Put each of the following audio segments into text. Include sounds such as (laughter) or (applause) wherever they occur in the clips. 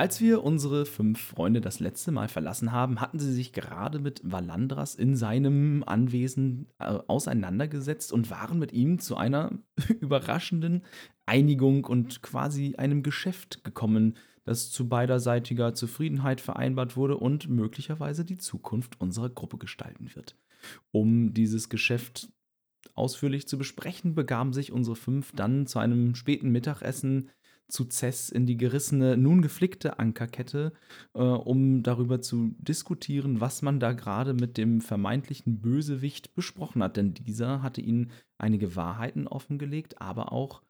Als wir unsere fünf Freunde das letzte Mal verlassen haben, hatten sie sich gerade mit Valandras in seinem Anwesen äh, auseinandergesetzt und waren mit ihm zu einer (laughs) überraschenden Einigung und quasi einem Geschäft gekommen, das zu beiderseitiger Zufriedenheit vereinbart wurde und möglicherweise die Zukunft unserer Gruppe gestalten wird. Um dieses Geschäft ausführlich zu besprechen, begaben sich unsere fünf dann zu einem späten Mittagessen zu Cess in die gerissene, nun geflickte Ankerkette, äh, um darüber zu diskutieren, was man da gerade mit dem vermeintlichen Bösewicht besprochen hat. Denn dieser hatte ihnen einige Wahrheiten offengelegt, aber auch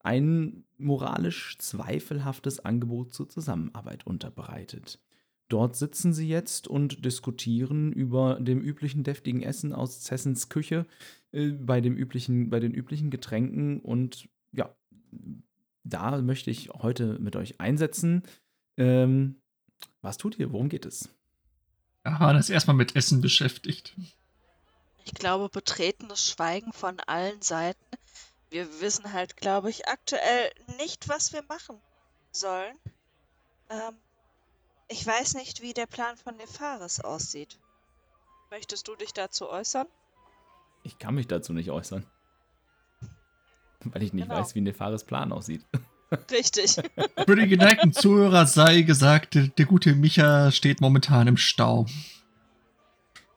ein moralisch zweifelhaftes Angebot zur Zusammenarbeit unterbreitet. Dort sitzen sie jetzt und diskutieren über dem üblichen deftigen Essen aus Cessens Küche, äh, bei, dem üblichen, bei den üblichen Getränken und ja, da möchte ich heute mit euch einsetzen. Ähm, was tut ihr? Worum geht es? Aha, das erstmal mit Essen beschäftigt. Ich glaube, betretenes Schweigen von allen Seiten. Wir wissen halt, glaube ich, aktuell nicht, was wir machen sollen. Ähm, ich weiß nicht, wie der Plan von Nefaris aussieht. Möchtest du dich dazu äußern? Ich kann mich dazu nicht äußern. (laughs) Weil ich nicht genau. weiß, wie Nefaris Plan aussieht. (laughs) Richtig. Für die geneigten Zuhörer sei gesagt, der gute Micha steht momentan im Stau.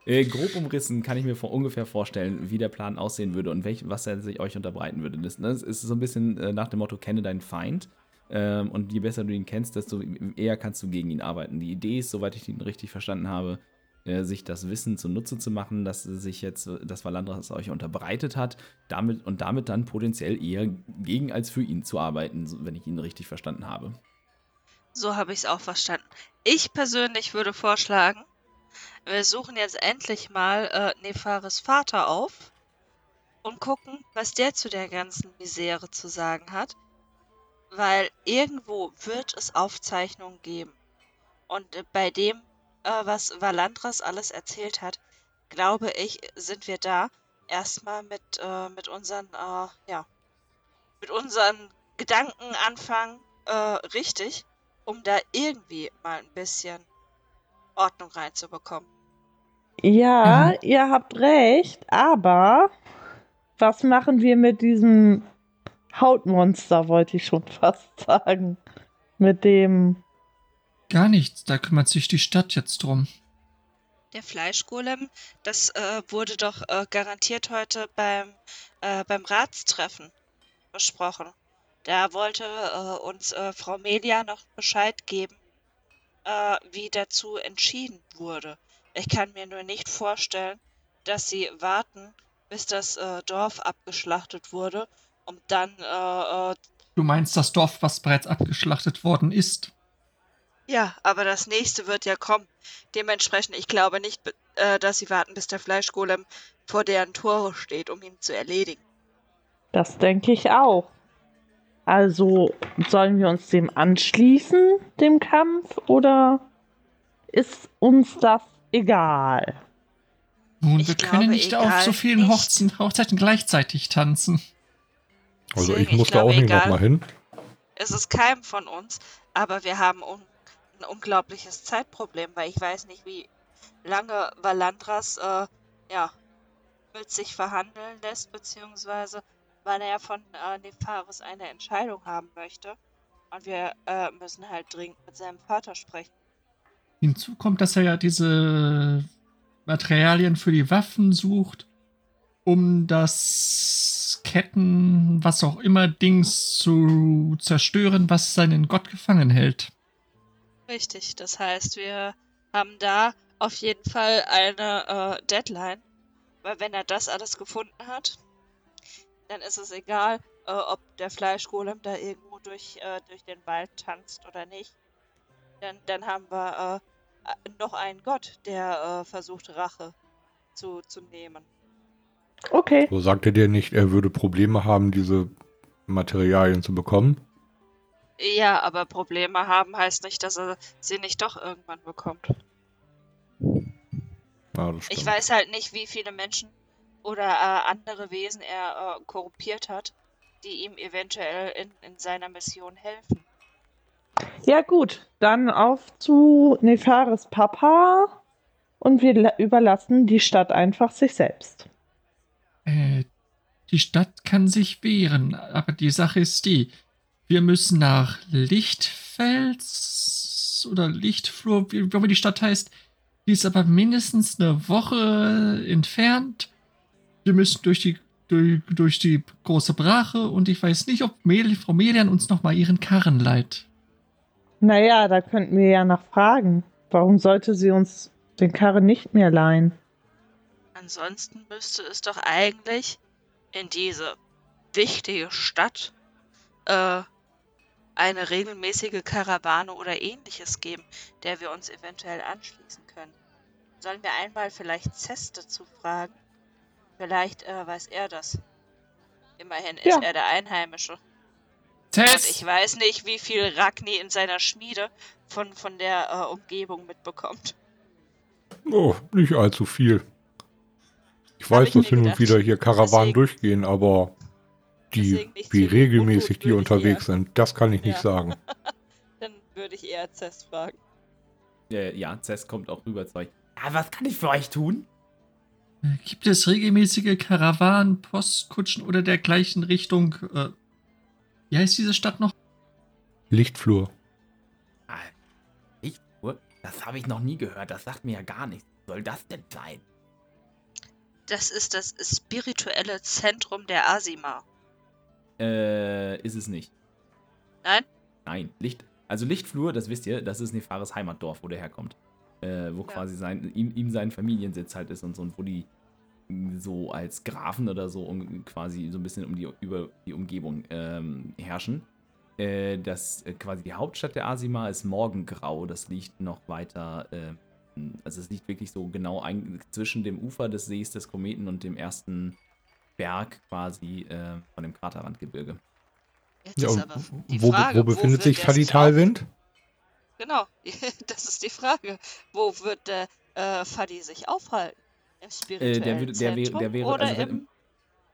Äh, grob umrissen kann ich mir vor, ungefähr vorstellen, wie der Plan aussehen würde und welch, was er sich euch unterbreiten würde. Das, das ist so ein bisschen äh, nach dem Motto, kenne deinen Feind. Ähm, und je besser du ihn kennst, desto eher kannst du gegen ihn arbeiten. Die Idee ist, soweit ich ihn richtig verstanden habe, äh, sich das Wissen zunutze zu machen, dass sich jetzt das Valandras euch unterbreitet hat, damit und damit dann potenziell eher gegen als für ihn zu arbeiten, wenn ich ihn richtig verstanden habe. So habe ich es auch verstanden. Ich persönlich würde vorschlagen, wir suchen jetzt endlich mal äh, Nefaris Vater auf und gucken, was der zu der ganzen Misere zu sagen hat. Weil irgendwo wird es Aufzeichnungen geben. Und äh, bei dem was Valandras alles erzählt hat, glaube ich, sind wir da erstmal mit, äh, mit unseren, äh, ja, mit unseren Gedanken anfangen, äh, richtig, um da irgendwie mal ein bisschen Ordnung reinzubekommen. Ja, mhm. ihr habt recht, aber was machen wir mit diesem Hautmonster, wollte ich schon (laughs) fast sagen. Mit dem Gar nichts, da kümmert sich die Stadt jetzt drum. Der Fleischgolem, das äh, wurde doch äh, garantiert heute beim, äh, beim Ratstreffen besprochen. Da wollte äh, uns äh, Frau Melia noch Bescheid geben, äh, wie dazu entschieden wurde. Ich kann mir nur nicht vorstellen, dass sie warten, bis das Dorf abgeschlachtet wurde, um dann. du meinst das Dorf, was bereits abgeschlachtet worden ist? Ja, aber das nächste wird ja kommen. Dementsprechend, ich glaube nicht, äh, dass sie warten, bis der Fleischgolem vor deren Tore steht, um ihn zu erledigen. Das denke ich auch. Also sollen wir uns dem anschließen, dem Kampf, oder ist uns das egal? Nun, ich wir können nicht auf so vielen Hochzeiten, Hochzeiten gleichzeitig tanzen. Also ich muss da auch nicht nochmal hin. Es ist keinem von uns, aber wir haben ein unglaubliches Zeitproblem, weil ich weiß nicht, wie lange Valandras äh, ja, mit sich verhandeln lässt, beziehungsweise wann er von äh, Nefaris eine Entscheidung haben möchte. Und wir äh, müssen halt dringend mit seinem Vater sprechen. Hinzu kommt, dass er ja diese Materialien für die Waffen sucht, um das Ketten, was auch immer, Dings zu zerstören, was seinen Gott gefangen hält. Richtig, das heißt, wir haben da auf jeden Fall eine äh, Deadline, weil wenn er das alles gefunden hat, dann ist es egal, äh, ob der Fleischgolem da irgendwo durch, äh, durch den Wald tanzt oder nicht. Dann, dann haben wir äh, noch einen Gott, der äh, versucht, Rache zu, zu nehmen. Okay. So sagte der nicht, er würde Probleme haben, diese Materialien zu bekommen? Ja, aber Probleme haben heißt nicht, dass er sie nicht doch irgendwann bekommt. Ja, ich weiß halt nicht, wie viele Menschen oder äh, andere Wesen er äh, korrumpiert hat, die ihm eventuell in, in seiner Mission helfen. Ja gut, dann auf zu Nefaris Papa und wir überlassen die Stadt einfach sich selbst. Äh, die Stadt kann sich wehren, aber die Sache ist die, wir müssen nach Lichtfels oder Lichtflur, wie auch immer die Stadt heißt. Die ist aber mindestens eine Woche entfernt. Wir müssen durch die, durch, durch die große Brache und ich weiß nicht, ob Mel, Frau Melian uns nochmal ihren Karren leiht. Naja, da könnten wir ja nachfragen. Warum sollte sie uns den Karren nicht mehr leihen? Ansonsten müsste es doch eigentlich in diese wichtige Stadt äh, eine regelmäßige Karawane oder ähnliches geben, der wir uns eventuell anschließen können. Sollen wir einmal vielleicht Zest dazu fragen? Vielleicht äh, weiß er das. Immerhin ist ja. er der Einheimische. Test. Und ich weiß nicht, wie viel Ragni in seiner Schmiede von, von der äh, Umgebung mitbekommt. Oh, nicht allzu viel. Ich weiß, dass hin und wieder hier Karawanen Deswegen. durchgehen, aber die, wie regelmäßig die unterwegs sind, das kann ich nicht ja. sagen. (laughs) Dann würde ich eher Cess fragen. Ja, ja, Cess kommt auch rüber zu euch. Ja, was kann ich für euch tun? Äh, gibt es regelmäßige Karawanen, Postkutschen oder dergleichen Richtung, äh, wie heißt diese Stadt noch? Lichtflur. Ah, Lichtflur? Das habe ich noch nie gehört. Das sagt mir ja gar nichts. Was soll das denn sein? Das ist das spirituelle Zentrum der Asima. Äh, ist es nicht. Nein? Nein. Licht, also Lichtflur, das wisst ihr, das ist Nefares Heimatdorf, wo der herkommt. Äh, wo ja. quasi sein, ihm, ihm sein Familiensitz halt ist und so, und wo die so als Grafen oder so um, quasi so ein bisschen um die, über die Umgebung ähm, herrschen. Äh, das äh, quasi die Hauptstadt der Asima ist Morgengrau. Das liegt noch weiter, äh, also es liegt wirklich so genau ein, zwischen dem Ufer des Sees des Kometen und dem ersten Berg quasi äh, von dem Kraterrandgebirge. Jetzt ja, wo, Frage, wo, befindet wo sich Faditalwind? Genau, (laughs) das ist die Frage. Wo wird der äh, Fadi sich aufhalten? Im spirituellen äh, der, würde, der, Zentrum der wäre, oder also wenn,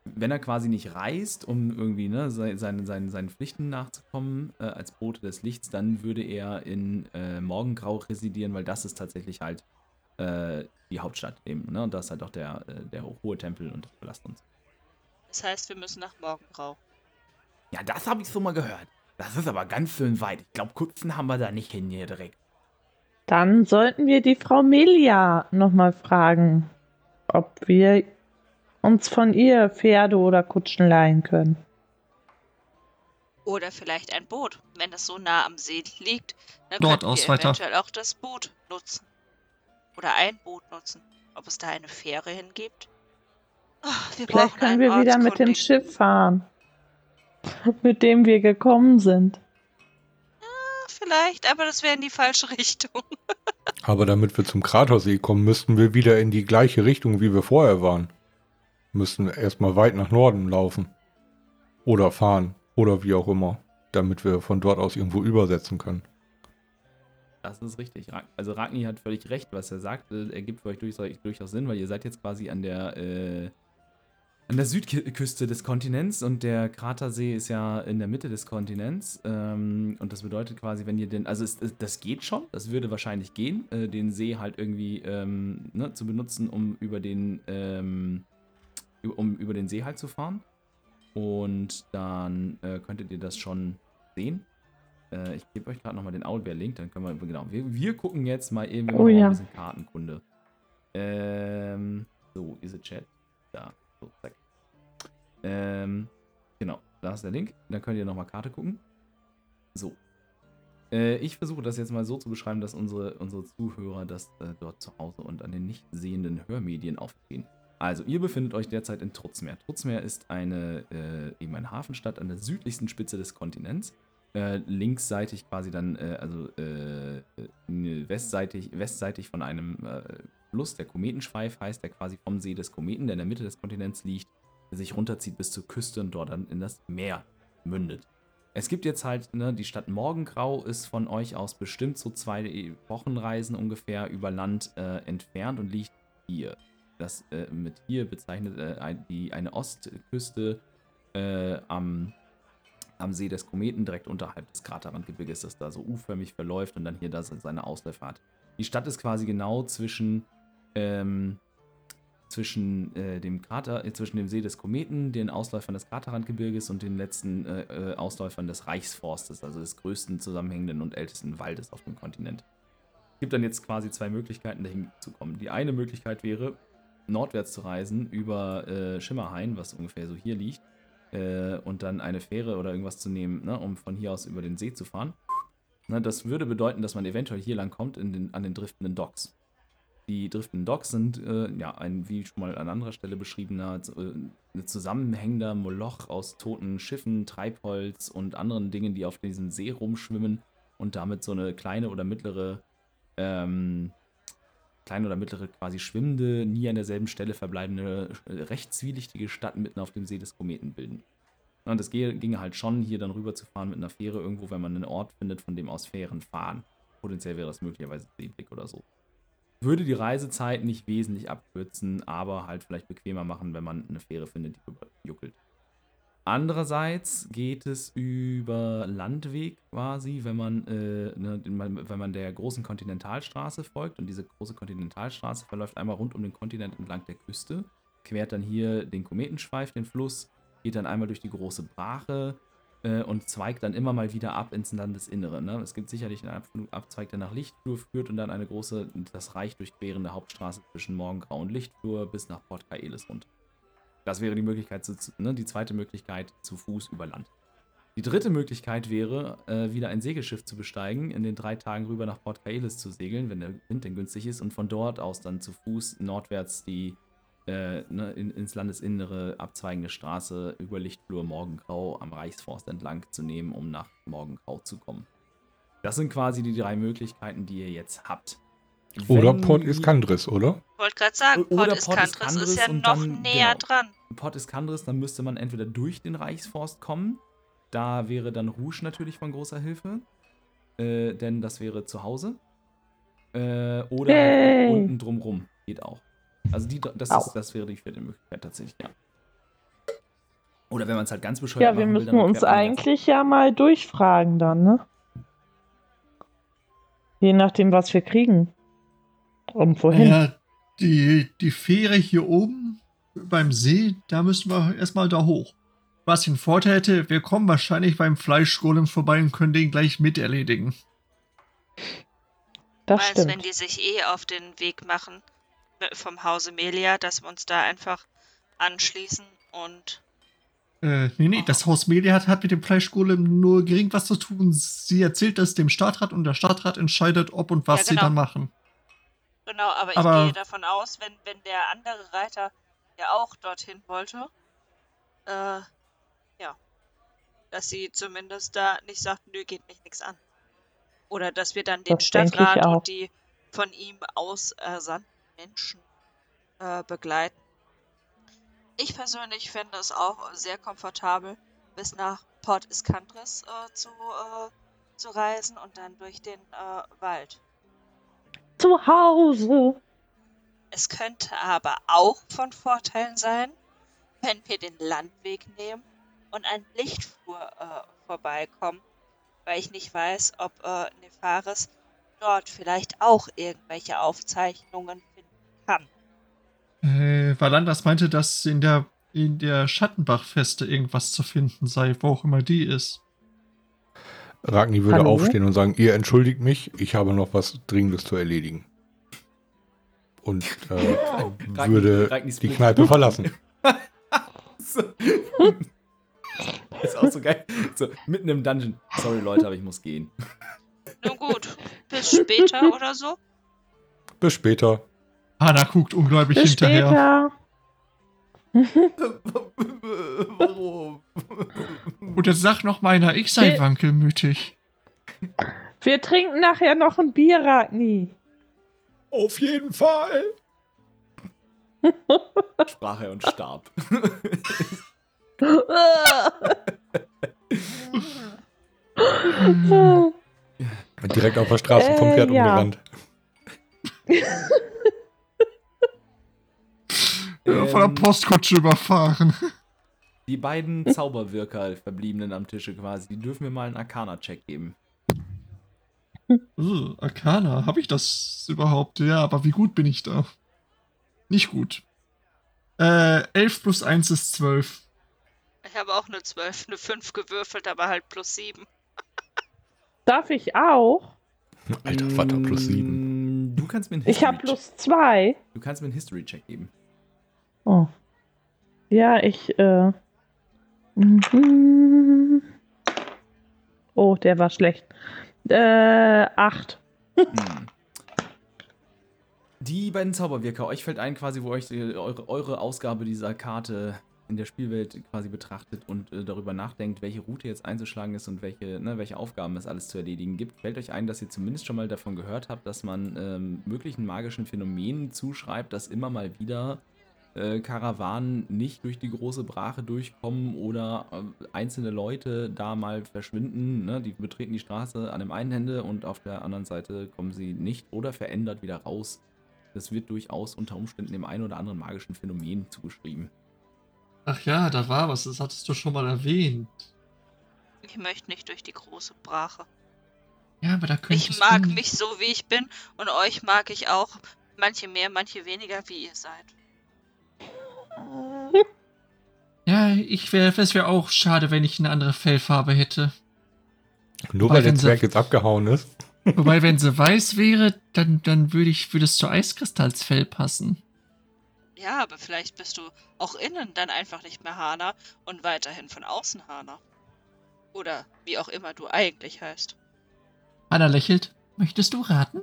wenn, er quasi nicht reist, um irgendwie ne, seinen, seinen, seinen Pflichten nachzukommen äh, als Bote des Lichts, dann würde er in äh, Morgengrau residieren, weil das ist tatsächlich halt äh, die Hauptstadt eben. Ne? Und da ist halt auch der, äh, der hohe Tempel und das Palast uns. Das heißt, wir müssen nach Morgengrau. Ja, das habe ich so mal gehört. Das ist aber ganz schön weit. Ich glaube, Kutzen haben wir da nicht hin hier direkt. Dann sollten wir die Frau Melia nochmal fragen, ob wir uns von ihr Pferde oder Kutschen leihen können. Oder vielleicht ein Boot. Wenn es so nah am See liegt, dann Dort können wir weiter. eventuell auch das Boot nutzen. Oder ein Boot nutzen. Ob es da eine Fähre hingibt? Ach, Vielleicht können wir wieder mit dem Schiff fahren, (laughs) mit dem wir gekommen sind. Ja, vielleicht, aber das wäre in die falsche Richtung. (laughs) aber damit wir zum Kratersee kommen, müssten wir wieder in die gleiche Richtung, wie wir vorher waren. Müssten erstmal weit nach Norden laufen. Oder fahren. Oder wie auch immer. Damit wir von dort aus irgendwo übersetzen können. Das ist richtig. Also Ragni hat völlig recht, was er sagt. Er gibt für euch durchaus Sinn, weil ihr seid jetzt quasi an der äh, an der Südküste des Kontinents und der Kratersee ist ja in der Mitte des Kontinents. Ähm, und das bedeutet quasi, wenn ihr den, also es, das geht schon, das würde wahrscheinlich gehen, äh, den See halt irgendwie ähm, ne, zu benutzen, um über den, ähm, um über den See halt zu fahren. Und dann äh, könntet ihr das schon sehen. Äh, ich gebe euch gerade nochmal den Owlbear-Link, dann können wir, genau, wir, wir gucken jetzt mal eben oh, ja. ein bisschen Kartenkunde. Ähm, so, is it chat? Da, so, zack. Ähm, genau, da ist der Link. Dann könnt ihr nochmal Karte gucken. So. Äh, ich versuche das jetzt mal so zu beschreiben, dass unsere, unsere Zuhörer das äh, dort zu Hause und an den nicht sehenden Hörmedien aufgehen. Also, ihr befindet euch derzeit in Trutzmeer. Trutzmeer ist eine, äh, eben eine Hafenstadt an der südlichsten Spitze des Kontinents. äh, linksseitig quasi dann, äh, also äh, westseitig, westseitig von einem äh, Fluss, der Kometenschweif heißt, der quasi vom See des Kometen, der in der Mitte des Kontinents liegt, sich runterzieht bis zur Küste und dort dann in das Meer mündet. Es gibt jetzt halt, ne, die Stadt Morgengrau ist von euch aus bestimmt so zwei Wochenreisen ungefähr über Land äh, entfernt und liegt hier. Das äh, mit hier bezeichnet äh, die, eine Ostküste äh, am, am See des Kometen, direkt unterhalb des Kraterrandgebirges, das da so U-förmig verläuft und dann hier da seine Ausläufer hat. Die Stadt ist quasi genau zwischen ähm, zwischen äh, dem Krater, äh, zwischen dem See des Kometen, den Ausläufern des Kraterrandgebirges und den letzten äh, äh, Ausläufern des Reichsforstes, also des größten zusammenhängenden und ältesten Waldes auf dem Kontinent. Es gibt dann jetzt quasi zwei Möglichkeiten, dahin zu kommen. Die eine Möglichkeit wäre, nordwärts zu reisen über äh, Schimmerhain, was ungefähr so hier liegt, äh, und dann eine Fähre oder irgendwas zu nehmen, ne, um von hier aus über den See zu fahren. Ne, das würde bedeuten, dass man eventuell hier lang kommt den, an den driftenden Docks. Die driftenden Docks sind äh, ja ein, wie schon mal an anderer Stelle beschriebener, äh, ein zusammenhängender Moloch aus toten Schiffen, Treibholz und anderen Dingen, die auf diesem See rumschwimmen und damit so eine kleine oder mittlere, ähm, kleine oder mittlere quasi schwimmende, nie an derselben Stelle verbleibende, äh, recht zwielichtige Stadt mitten auf dem See des Kometen bilden. Und es ginge halt schon, hier dann rüber zu fahren mit einer Fähre irgendwo, wenn man einen Ort findet, von dem aus Fähren fahren. Potenziell wäre das möglicherweise Seeblick oder so würde die Reisezeit nicht wesentlich abkürzen, aber halt vielleicht bequemer machen, wenn man eine Fähre findet, die juckelt. Andererseits geht es über Landweg quasi, wenn man, äh, ne, wenn man der großen Kontinentalstraße folgt. Und diese große Kontinentalstraße verläuft einmal rund um den Kontinent entlang der Küste, quert dann hier den Kometenschweif, den Fluss, geht dann einmal durch die große Brache, äh, und zweigt dann immer mal wieder ab ins Landesinnere. Ne? Es gibt sicherlich einen Abzweig, der nach Lichtflur führt und dann eine große, das Reich durchquerende Hauptstraße zwischen Morgengrau und Lichtflur bis nach Port Kaelis runter. Das wäre die Möglichkeit, zu, ne, die zweite Möglichkeit zu Fuß über Land. Die dritte Möglichkeit wäre, äh, wieder ein Segelschiff zu besteigen, in den drei Tagen rüber nach Port Kaelis zu segeln, wenn der Wind denn günstig ist, und von dort aus dann zu Fuß nordwärts die äh, ne, in, ins Landesinnere abzweigende Straße über Lichtflur Morgengrau am Reichsforst entlang zu nehmen, um nach Morgengrau zu kommen. Das sind quasi die drei Möglichkeiten, die ihr jetzt habt. Oder Port Iskandris, oder? Wollte gerade sagen, Port, Port Iskandris, ist ja noch dann, näher genau, dran. Port Iskandris, dann müsste man entweder durch den Reichsforst kommen. Da wäre dann Rouge natürlich von großer Hilfe. Äh, denn das wäre zu Hause. Äh, oder hey. halt unten drumrum. Geht auch. Also die, das, ist, das wäre die vierte Möglichkeit tatsächlich, ja. Oder wenn man es halt ganz bescheuert Ja, wir müssen will, uns eigentlich ja mal durchfragen dann, ne? Je nachdem, was wir kriegen. Und wohin. Ja, die, die Fähre hier oben beim See, da müssen wir erstmal da hoch. Was den Vorteil hätte, wir kommen wahrscheinlich beim Fleischgolem vorbei und können den gleich mit erledigen. Das Meinst, stimmt. wenn die sich eh auf den Weg machen, vom Hause Melia, dass wir uns da einfach anschließen und. Äh, nee, nee, oh. das Haus Melia hat, hat mit dem Fleischgolem nur gering was zu tun. Sie erzählt das dem Stadtrat und der Stadtrat entscheidet, ob und was ja, genau. sie dann machen. Genau, aber, aber ich gehe davon aus, wenn, wenn der andere Reiter ja auch dorthin wollte, äh, ja, dass sie zumindest da nicht sagt, nö, geht mich nichts an. Oder dass wir dann den das Stadtrat und die von ihm aus ersandten Menschen äh, begleiten. Ich persönlich fände es auch sehr komfortabel, bis nach Port Iskandris äh, zu, äh, zu reisen und dann durch den äh, Wald. Zu Hause. Es könnte aber auch von Vorteil sein, wenn wir den Landweg nehmen und an Lichtfuhr äh, vorbeikommen, weil ich nicht weiß, ob äh, Nefaris dort vielleicht auch irgendwelche Aufzeichnungen kann. Äh, Valandas meinte, dass in der, in der Schattenbachfeste irgendwas zu finden sei, wo auch immer die ist. Ragni würde Hallo? aufstehen und sagen, ihr entschuldigt mich, ich habe noch was Dringendes zu erledigen. Und äh, (laughs) würde Ragni die Kneipe verlassen. (laughs) ist auch so geil. So, mitten im Dungeon. Sorry Leute, aber ich muss gehen. Nun gut, bis später oder so. Bis später. Hanna guckt ungläubig Bis hinterher. Später. Warum? Und jetzt sag noch meiner, ich sei Nee. wankelmütig. Wir trinken nachher noch ein Bier, Ragni. Auf jeden Fall. Sprach er und starb. (laughs) Direkt auf der Straße vom Äh, Pferd ja. umgerannt. (laughs) Ja, von der Ähm, Postkutsche überfahren. (laughs) Die beiden Zauberwirker, verbliebenen am Tische quasi, die dürfen mir mal einen Arcana-Check geben. Uh, Arcana, habe ich das überhaupt? Ja, aber wie gut bin ich da? Nicht gut. Äh, 11 plus 1 ist 12. Ich habe auch eine 12, eine 5 gewürfelt, aber halt plus 7. (laughs) Darf ich auch? Alter Vater plus sieben. Mm, Du kannst mir einen Ich habe History- plus zwei. Du kannst mir einen History-Check geben. Oh. Ja, ich, äh. mhm. Oh, der war schlecht. Äh, acht. Hm. Die beiden Zauberwirker, euch fällt ein quasi, wo euch eure, eure Ausgabe dieser Karte in der Spielwelt quasi betrachtet und äh, darüber nachdenkt, welche Route jetzt einzuschlagen ist und welche, ne, welche Aufgaben es alles zu erledigen gibt, fällt euch ein, dass ihr zumindest schon mal davon gehört habt, dass man ähm, möglichen magischen Phänomenen zuschreibt, dass immer mal wieder äh, Karawanen nicht durch die große Brache durchkommen oder äh, einzelne Leute da mal verschwinden. Ne? Die betreten die Straße an dem einen Ende und auf der anderen Seite kommen sie nicht oder verändert wieder raus. Das wird durchaus unter Umständen dem einen oder anderen magischen Phänomen zugeschrieben. Ach ja, da war was, das hattest du schon mal erwähnt. Ich möchte nicht durch die große Brache. Ja, aber da könntest Ich mag du... mich so, wie ich bin und euch mag ich auch. Manche mehr, manche weniger, wie ihr seid. Ja, ich wäre, es wäre auch schade, wenn ich eine andere Fellfarbe hätte. Nur Aber weil der Zwerg jetzt abgehauen ist. (laughs) Wobei, wenn sie (laughs) weiß wäre, dann, dann würde ich, würde es zu Eiskristallsfell passen. Ja, aber vielleicht bist du auch innen dann einfach nicht mehr Hana und weiterhin von außen Hana. Oder wie auch immer du eigentlich heißt. Anna lächelt. Möchtest du raten?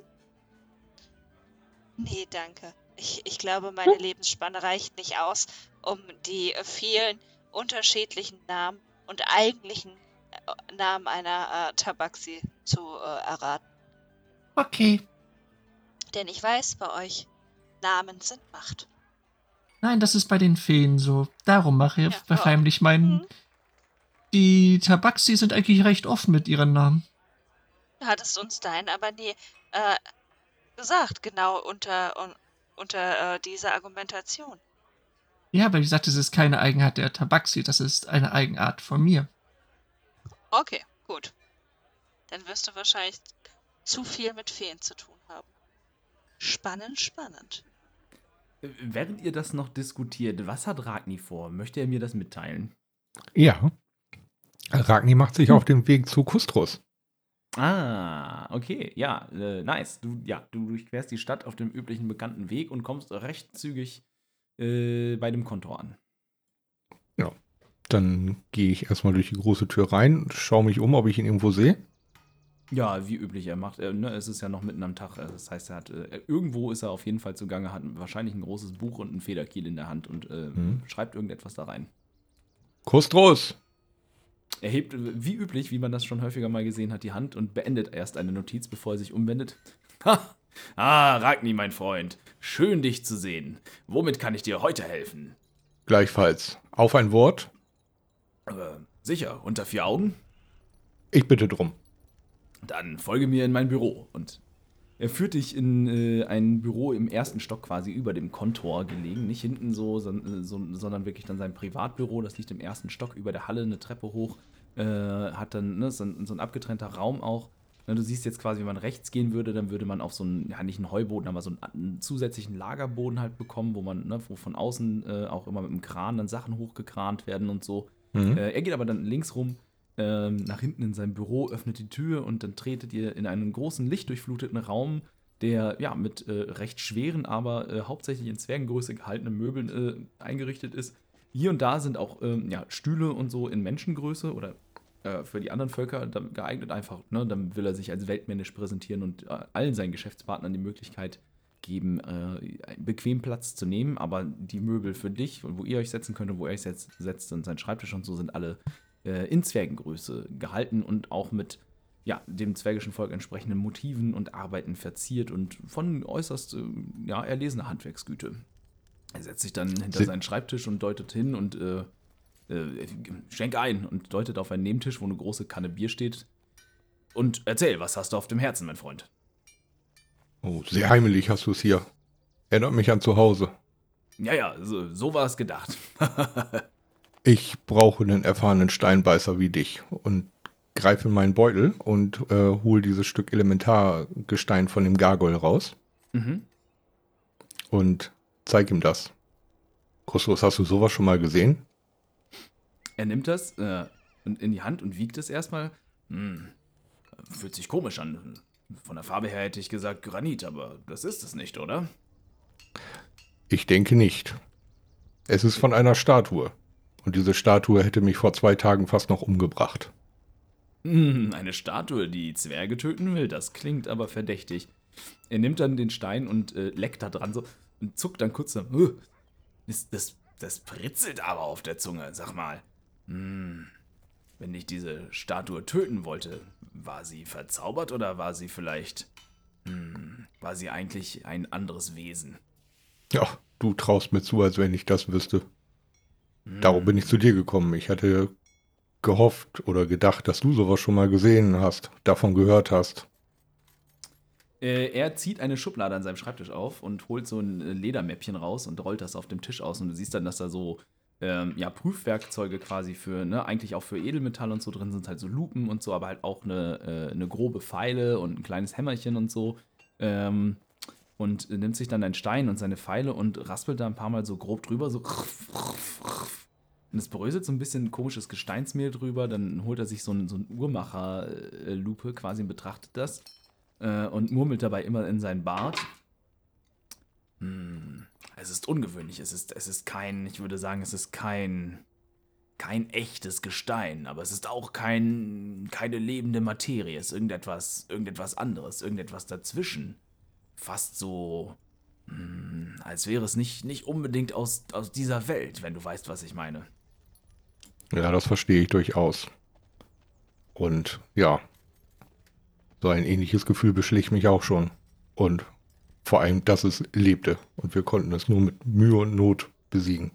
Nee, danke. Ich, ich glaube, meine Lebensspanne reicht nicht aus, um die vielen unterschiedlichen Namen und eigentlichen äh, Namen einer äh, Tabaxi zu äh, erraten. Okay. Denn ich weiß bei euch, Namen sind Macht. Nein, das ist bei den Feen so. Darum mache ich Ja, verheimlich meinen. Mhm. Die Tabaxi sind eigentlich recht offen mit ihren Namen. Du hattest uns dein aber nie äh, gesagt, genau unter, un, unter äh, dieser Argumentation. Ja, aber wie gesagt, es ist keine Eigenart der Tabaxi, das ist eine Eigenart von mir. Okay, gut. Dann wirst du wahrscheinlich zu viel mit Feen zu tun haben. Spannend, spannend. Äh, Während ihr das noch diskutiert, was hat Ragni vor? Möchte er mir das mitteilen? Ja. Ragni macht sich auf den Weg zu Kustros. Ah, okay, ja, äh, nice. Du, ja, du durchquerst die Stadt auf dem üblichen bekannten Weg und kommst recht zügig äh, bei dem Kontor an. Dann gehe ich erstmal durch die große Tür rein, schaue mich um, ob ich ihn irgendwo sehe. Ja, wie üblich, er macht, äh, ne, es ist ja noch mitten am Tag, äh, das heißt, er hat, äh, irgendwo ist er auf jeden Fall zugange, hat wahrscheinlich ein großes Buch und einen Federkiel in der Hand und äh, Mhm. schreibt irgendetwas da rein. Kustros! Er hebt, wie üblich, wie man das schon häufiger mal gesehen hat, die Hand und beendet erst eine Notiz, bevor er sich umwendet. Ha! Ah, Ragni, mein Freund, schön dich zu sehen. Womit kann ich dir heute helfen? Gleichfalls. Auf ein Wort. Äh, sicher, unter vier Augen? Ich bitte drum. Dann folge mir in mein Büro. Und er führt dich in äh, ein Büro im ersten Stock quasi über dem Kontor gelegen. Nicht hinten so, son- äh, so, sondern wirklich dann sein Privatbüro. Das liegt im ersten Stock über der Halle, eine Treppe hoch. Äh, hat dann ne, so, ein, so ein abgetrennter Raum auch. Ne, du siehst jetzt quasi, wenn man rechts gehen würde, dann würde man auf so einen, ja nicht einen Heuboden, aber so einen, einen zusätzlichen Lagerboden halt bekommen, wo man, ne, wo von außen äh, auch immer mit dem Kran dann Sachen hochgekrant werden und so. Mhm. Äh, er geht aber dann links rum, ähm, nach hinten in sein Büro, öffnet die Tür und dann tretet ihr in einen großen lichtdurchfluteten Raum, der ja mit äh, recht schweren, aber äh, hauptsächlich in Zwergengröße gehaltenen Möbeln äh, eingerichtet ist. Hier und da sind auch ähm, ja, Stühle und so in Menschengröße oder äh, für die anderen Völker geeignet einfach. Ne? Dann will er sich als weltmännisch präsentieren und äh, allen seinen Geschäftspartnern die Möglichkeit geben, äh, bequem Platz zu nehmen, aber die Möbel für dich, wo ihr euch setzen könnt und wo ihr euch setzt, setzt und sein Schreibtisch und so, sind alle äh, in Zwergengröße gehalten und auch mit ja, dem zwergischen Volk entsprechenden Motiven und Arbeiten verziert und von äußerst äh, ja, erlesener Handwerksgüte. Er setzt sich dann hinter Sie- seinen Schreibtisch und deutet hin und äh, äh, schenk ein und deutet auf einen Nebentisch, wo eine große Kanne Bier steht. Und erzähl, was hast du auf dem Herzen, mein Freund? Oh, sehr heimelig hast du es hier. Erinnert mich an zu Hause. Ja, ja, so, so war es gedacht. (laughs) Ich brauche einen erfahrenen Steinbeißer wie dich und greife in meinen Beutel und äh, hole dieses Stück Elementargestein von dem Gargoyle raus mhm. und zeig ihm das. Kostos, hast du sowas schon mal gesehen? Er nimmt das äh, in die Hand und wiegt es erstmal. Hm, fühlt sich komisch an. Von der Farbe her hätte ich gesagt Granit, aber das ist es nicht, oder? Ich denke nicht. Es ist von einer Statue. Und diese Statue hätte mich vor zwei Tagen fast noch umgebracht. Hm, eine Statue, die Zwerge töten will, das klingt aber verdächtig. Er nimmt dann den Stein und äh, leckt da dran so und zuckt dann kurz so. "Huh, Das, das, das pritzelt aber auf der Zunge, sag mal. Hm, wenn ich diese Statue töten wollte, war sie verzaubert oder war sie vielleicht. Hm, war sie eigentlich ein anderes Wesen? Ja, du traust mir zu, als wenn ich das wüsste. Darum bin ich zu dir gekommen. Ich hatte gehofft oder gedacht, dass du sowas schon mal gesehen hast, davon gehört hast. Äh, er zieht eine Schublade an seinem Schreibtisch auf und holt so ein äh, Ledermäppchen raus und rollt das auf dem Tisch aus. Und du siehst dann, dass da so ähm, ja, Prüfwerkzeuge quasi für, ne, eigentlich auch für Edelmetall und so drin sind, halt so Lupen und so, aber halt auch eine, äh, eine grobe Pfeile und ein kleines Hämmerchen und so. Ähm, und nimmt sich dann einen Stein und seine Pfeile und raspelt da ein paar Mal so grob drüber, so. Und es bröselt so ein bisschen komisches Gesteinsmehl drüber. Dann holt er sich so ein, so ein Uhrmacher-Lupe quasi und betrachtet das äh, und murmelt dabei immer in seinen Bart. Hm, es ist ungewöhnlich. Es ist, es ist kein, ich würde sagen, es ist kein, kein echtes Gestein, aber es ist auch kein, keine lebende Materie. Es ist irgendetwas, irgendetwas anderes, irgendetwas dazwischen. Fast so, hm, als wäre es nicht, nicht unbedingt aus, aus dieser Welt, wenn du weißt, was ich meine. Ja, das verstehe ich durchaus. Und ja, so ein ähnliches Gefühl beschlich mich auch schon. Und vor allem, dass es lebte. Und wir konnten es nur mit Mühe und Not besiegen.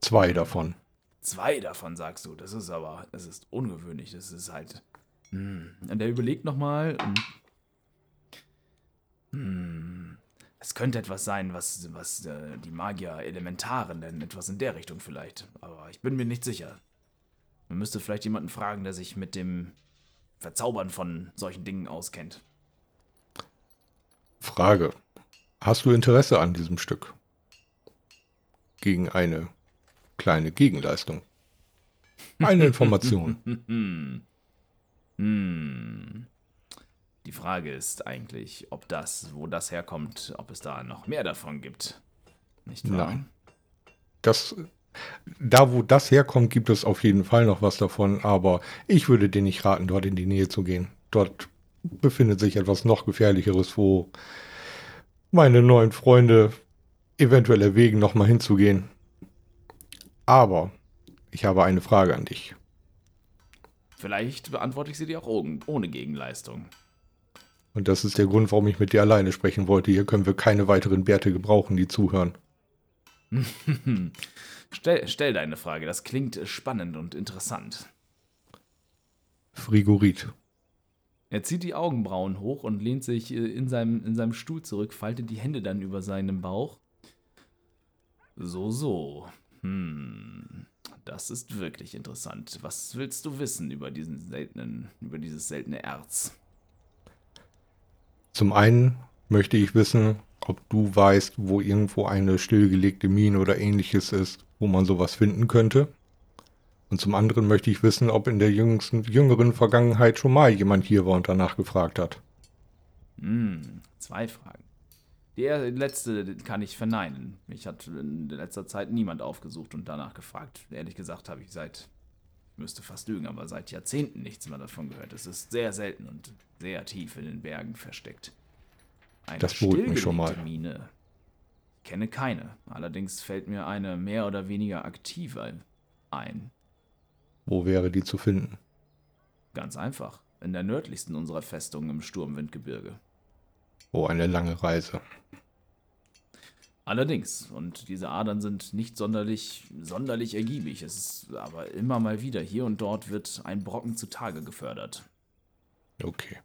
Zwei davon. Zwei davon sagst du. Das ist aber, das ist ungewöhnlich. Das ist halt. Hm. Und er überlegt nochmal. Hm. Es könnte etwas sein, was, was äh, die Magier Elementaren nennen. Etwas in der Richtung vielleicht. Aber ich bin mir nicht sicher. Man müsste vielleicht jemanden fragen, der sich mit dem Verzaubern von solchen Dingen auskennt. Frage. Hast du Interesse an diesem Stück? Gegen eine kleine Gegenleistung. Eine Information. (laughs) Hm. Die Frage ist eigentlich, ob das, wo das herkommt, ob es da noch mehr davon gibt. Nicht wahr? Nein. Das, da, wo das herkommt, gibt es auf jeden Fall noch was davon, aber ich würde dir nicht raten, dort in die Nähe zu gehen. Dort befindet sich etwas noch gefährlicheres, wo meine neuen Freunde eventuell erwägen, nochmal hinzugehen. Aber ich habe eine Frage an dich. Vielleicht beantworte ich sie dir auch ohne Gegenleistung. Und das ist der Grund, warum ich mit dir alleine sprechen wollte. Hier können wir keine weiteren Bärte gebrauchen, die zuhören. (laughs) stell, stell deine Frage, das klingt spannend und interessant. Frigorit. Er zieht die Augenbrauen hoch und lehnt sich äh, in seinem, in seinem Stuhl zurück, faltet die Hände dann über seinem Bauch. So, so. Hm. Das ist wirklich interessant. Was willst du wissen über diesen seltenen, über dieses seltene Erz? Zum einen möchte ich wissen, ob du weißt, wo irgendwo eine stillgelegte Mine oder ähnliches ist, wo man sowas finden könnte. Und zum anderen möchte ich wissen, ob in der jüngsten, jüngeren Vergangenheit schon mal jemand hier war und danach gefragt hat. Hm, zwei Fragen. Die letzte kann ich verneinen. Mich hat in letzter Zeit niemand aufgesucht und danach gefragt. Ehrlich gesagt habe ich seit, müsste fast lügen, aber seit Jahrzehnten nichts mehr davon gehört. Es ist sehr selten und sehr tief in den Bergen versteckt. Eine Das beruhigt mich schon mal. Mine. Ich kenne keine. Allerdings fällt mir eine mehr oder weniger aktive ein. Wo wäre die zu finden? Ganz einfach. In der nördlichsten unserer Festungen im Sturmwindgebirge. Oh, eine lange Reise. Allerdings, und diese Adern sind nicht sonderlich, sonderlich ergiebig. Es ist aber immer mal wieder hier und dort wird ein Brocken zutage gefördert. Okay.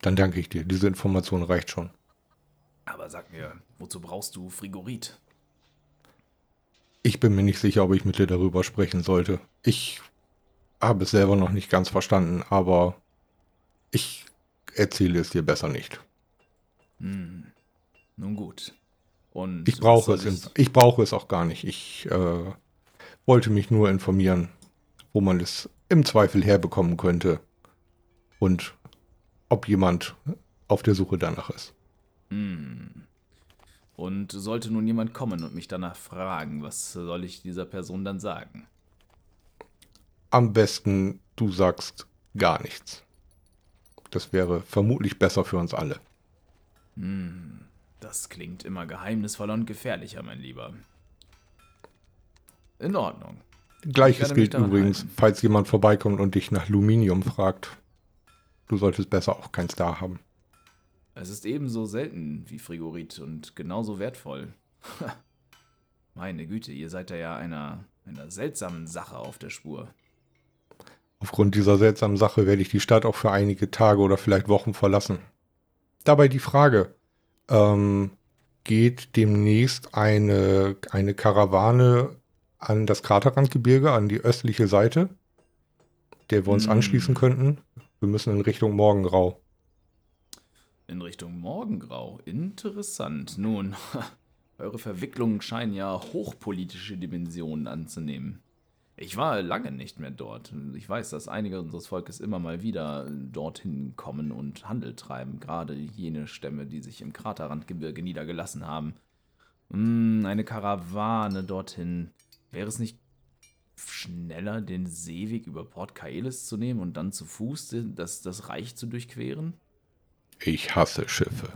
Dann danke ich dir. Diese Information reicht schon. Aber sag mir, wozu brauchst du Frigorit? Ich bin mir nicht sicher, ob ich mit dir darüber sprechen sollte. Ich habe es selber noch nicht ganz verstanden, aber ich erzähle es dir besser nicht. Hm. Nun gut. Und Ich brauche es, ich brauche es auch gar nicht. Ich äh, wollte mich nur informieren, wo man es im Zweifel herbekommen könnte und ob jemand auf der Suche danach ist. Hm. Und sollte nun jemand kommen und mich danach fragen, was soll ich dieser Person dann sagen? Am besten du sagst gar nichts. Das wäre vermutlich besser für uns alle. Hm. Das klingt immer geheimnisvoller und gefährlicher, mein Lieber. In Ordnung. Gleiches gilt übrigens, halten. falls jemand vorbeikommt und dich nach Luminium fragt. Du solltest besser auch keins da haben. Es ist ebenso selten wie Frigorit und genauso wertvoll. Meine Güte, ihr seid da ja einer, einer seltsamen Sache auf der Spur. Aufgrund dieser seltsamen Sache werde ich die Stadt auch für einige Tage oder vielleicht Wochen verlassen. Dabei die Frage, ähm, geht demnächst eine, eine Karawane an das Kraterrandgebirge, an die östliche Seite, der wir uns Hm. anschließen könnten? Wir müssen in Richtung Morgengrau. In Richtung Morgengrau. Interessant. Nun, (laughs) eure Verwicklungen scheinen ja hochpolitische Dimensionen anzunehmen. Ich war lange nicht mehr dort. Ich weiß, dass einige unseres Volkes immer mal wieder dorthin kommen und Handel treiben, gerade jene Stämme, die sich im Kraterrandgebirge niedergelassen haben. Hm, eine Karawane dorthin. Wäre es nicht schneller, den Seeweg über Port Kaelis zu nehmen und dann zu Fuß das, das Reich zu durchqueren? Ich hasse Schiffe.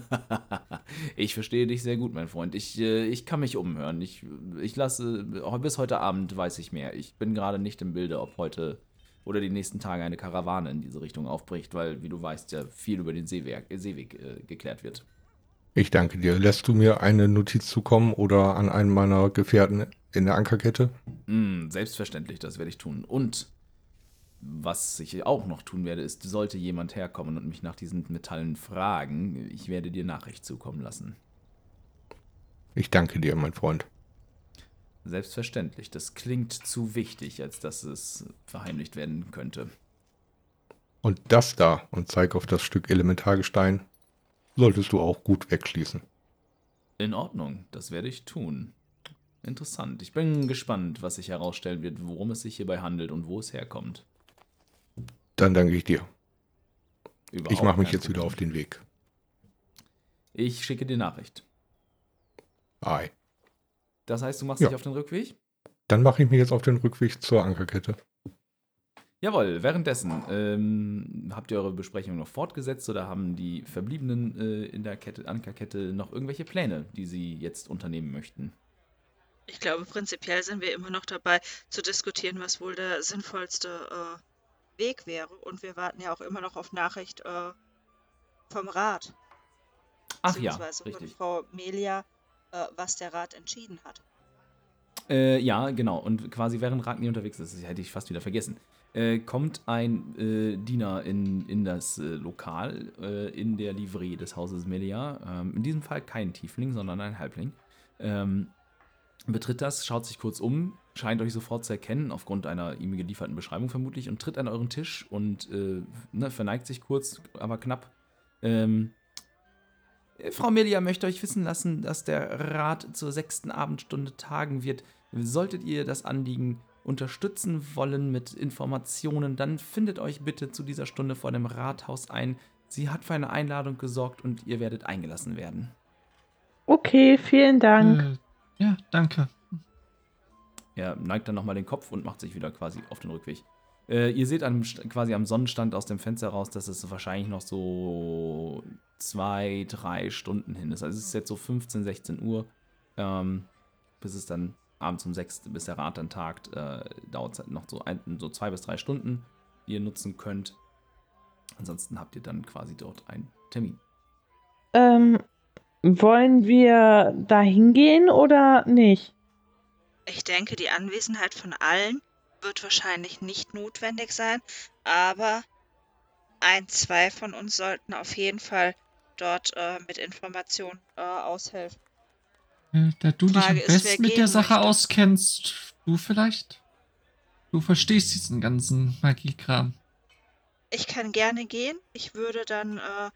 (laughs) ich verstehe dich sehr gut, mein Freund. Ich, äh, ich kann mich umhören. Ich, ich lasse, bis heute Abend weiß ich mehr. Ich bin gerade nicht im Bilde, ob heute oder die nächsten Tage eine Karawane in diese Richtung aufbricht, weil, wie du weißt, ja viel über den Seewerk, Seeweg äh, geklärt wird. Ich danke dir. Lässt du mir eine Notiz zukommen oder an einen meiner Gefährten in der Ankerkette? Mm, selbstverständlich, das werde ich tun. Und was ich auch noch tun werde, ist, sollte jemand herkommen und mich nach diesen Metallen fragen, ich werde dir Nachricht zukommen lassen. Ich danke dir, mein Freund. Selbstverständlich, das klingt zu wichtig, als dass es verheimlicht werden könnte. Und das da, und zeig auf das Stück Elementargestein, solltest du auch gut wegschließen. In Ordnung, das werde ich tun. Interessant. Ich bin gespannt, was sich herausstellen wird, worum es sich hierbei handelt und wo es herkommt. Dann danke ich dir. Überhaupt Ich mache mich jetzt wieder auf den Weg. Ich schicke dir Nachricht. Ei. Das heißt, du machst Ja. dich auf den Rückweg? Dann mache ich mich jetzt auf den Rückweg zur Ankerkette. Jawohl, währenddessen ähm, habt ihr eure Besprechung noch fortgesetzt oder haben die Verbliebenen äh, in der Kette, Ankerkette noch irgendwelche Pläne, die sie jetzt unternehmen möchten? Ich glaube, prinzipiell sind wir immer noch dabei zu diskutieren, was wohl der sinnvollste äh, Weg wäre. Und wir warten ja auch immer noch auf Nachricht äh, vom Rat. Ach ja, beziehungsweise von richtig. Frau Melia, äh, was der Rat entschieden hat. Äh, ja, genau. Und quasi während Ragni unterwegs ist, das hätte ich fast wieder vergessen, äh, kommt ein äh, Diener in, in das äh, Lokal in der Livree des Hauses Melia. Ähm, in diesem Fall kein Tiefling, sondern ein Halbling. Ähm, betritt das, schaut sich kurz um, scheint euch sofort zu erkennen, aufgrund einer ihm gelieferten Beschreibung vermutlich, und tritt an euren Tisch und äh, ne, verneigt sich kurz, aber knapp. Ähm, äh, Frau Melia möchte euch wissen lassen, dass der Rat zur sechsten Abendstunde tagen wird. Solltet ihr das Anliegen unterstützen wollen mit Informationen, dann findet euch bitte zu dieser Stunde vor dem Rathaus ein. Sie hat für eine Einladung gesorgt und ihr werdet eingelassen werden. Okay, vielen Dank. Äh, ja, danke. Er neigt dann nochmal den Kopf und macht sich wieder quasi auf den Rückweg. Äh, ihr seht am, quasi am Sonnenstand aus dem Fenster raus, dass es wahrscheinlich noch so zwei, drei Stunden hin ist. Also es ist jetzt so 15, 16 Uhr, ähm, bis es dann abends um 6, bis der Rat dann tagt, äh, dauert es halt noch so, ein, so zwei bis drei Stunden, die ihr nutzen könnt. Ansonsten habt ihr dann quasi dort einen Termin. Ähm, wollen wir da hingehen oder nicht? Ich denke, die Anwesenheit von allen wird wahrscheinlich nicht notwendig sein, aber ein, zwei von uns sollten auf jeden Fall dort äh, mit Informationen äh, aushelfen. Äh, Da du dich am Frage ist, wer besten mit der Sache möchte. auskennst, du vielleicht? Du verstehst diesen ganzen Magiekram. Ich kann gerne gehen. Ich würde dann äh,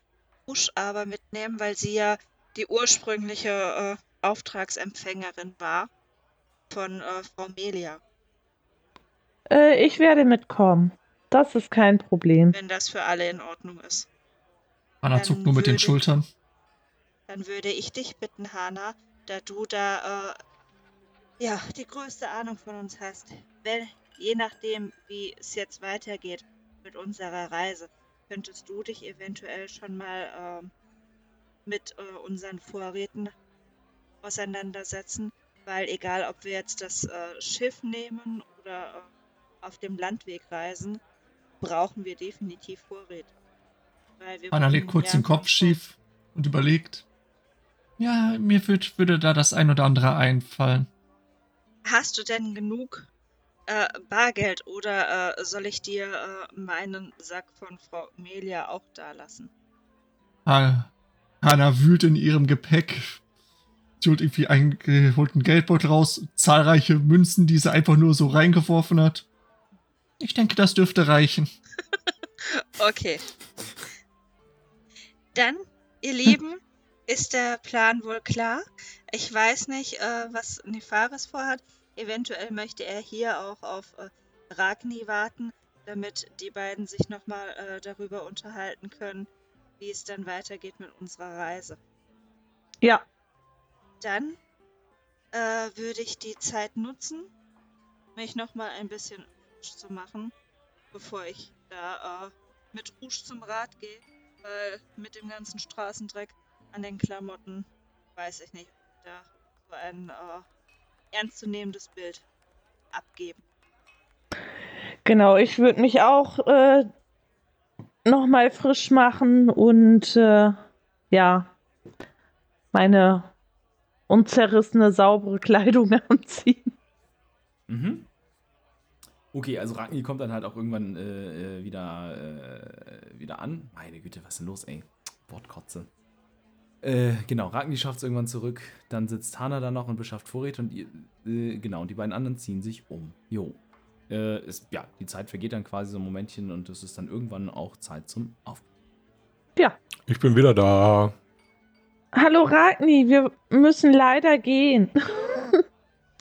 Husch aber mitnehmen, weil sie ja die ursprüngliche äh, Auftragsempfängerin war von äh, Frau Melia, Äh, ich werde mitkommen. Das ist kein Problem. wenn das für alle in Ordnung ist. Anna Dann zuckt nur mit den Schultern. Dann würde ich dich bitten, Hana, da du da äh, ja die größte Ahnung von uns hast, wenn, je nachdem, wie es jetzt weitergeht mit unserer Reise, könntest du dich eventuell schon mal ähm, mit äh, unseren Vorräten auseinandersetzen, weil egal, ob wir jetzt das äh, Schiff nehmen oder äh, auf dem Landweg reisen, brauchen wir definitiv Vorräte. Anna legt kurz den Kopf schief und überlegt. Ja, mir würd, würde da das ein oder andere einfallen. Hast du denn genug äh, Bargeld oder äh, soll ich dir äh, meinen Sack von Frau Melia auch da lassen? Ha- Hanna wühlt in ihrem Gepäck. Sie holt irgendwie einen, äh, holt einen Geldbeutel raus, zahlreiche Münzen, die sie einfach nur so reingeworfen hat. Ich denke, das dürfte reichen. (laughs) Okay. Dann, ihr Lieben, ist der Plan wohl klar. Ich weiß nicht, äh, was Nefaris vorhat. Eventuell möchte er hier auch auf äh, Ragni warten, damit die beiden sich nochmal äh, darüber unterhalten können, wie es dann weitergeht mit unserer Reise. Ja, Dann äh, würde ich die Zeit nutzen, mich nochmal ein bisschen zu machen, bevor ich da äh, mit Rouge zum Rad gehe. Weil mit dem ganzen Straßendreck an den Klamotten weiß ich nicht, ob da so ein äh, ernstzunehmendes Bild abgeben. genau. Ich würde mich auch äh, nochmal frisch machen und äh, ja, meine unzerrissene, saubere Kleidung (laughs) anziehen. Mhm. Okay, also Ragni kommt dann halt auch irgendwann äh, äh, wieder, äh, wieder an. Meine Güte, was ist denn los, ey? Wortkotze. Äh, genau, Ragni schafft es irgendwann zurück. Dann sitzt Hana da noch und beschafft Vorräte und ihr, äh, genau, und die beiden anderen ziehen sich um. Jo. Äh, ist, ja, die Zeit vergeht dann quasi so ein Momentchen und es ist dann irgendwann auch Zeit zum Auf. Ich bin wieder da. Hallo Ragni, wir müssen leider gehen.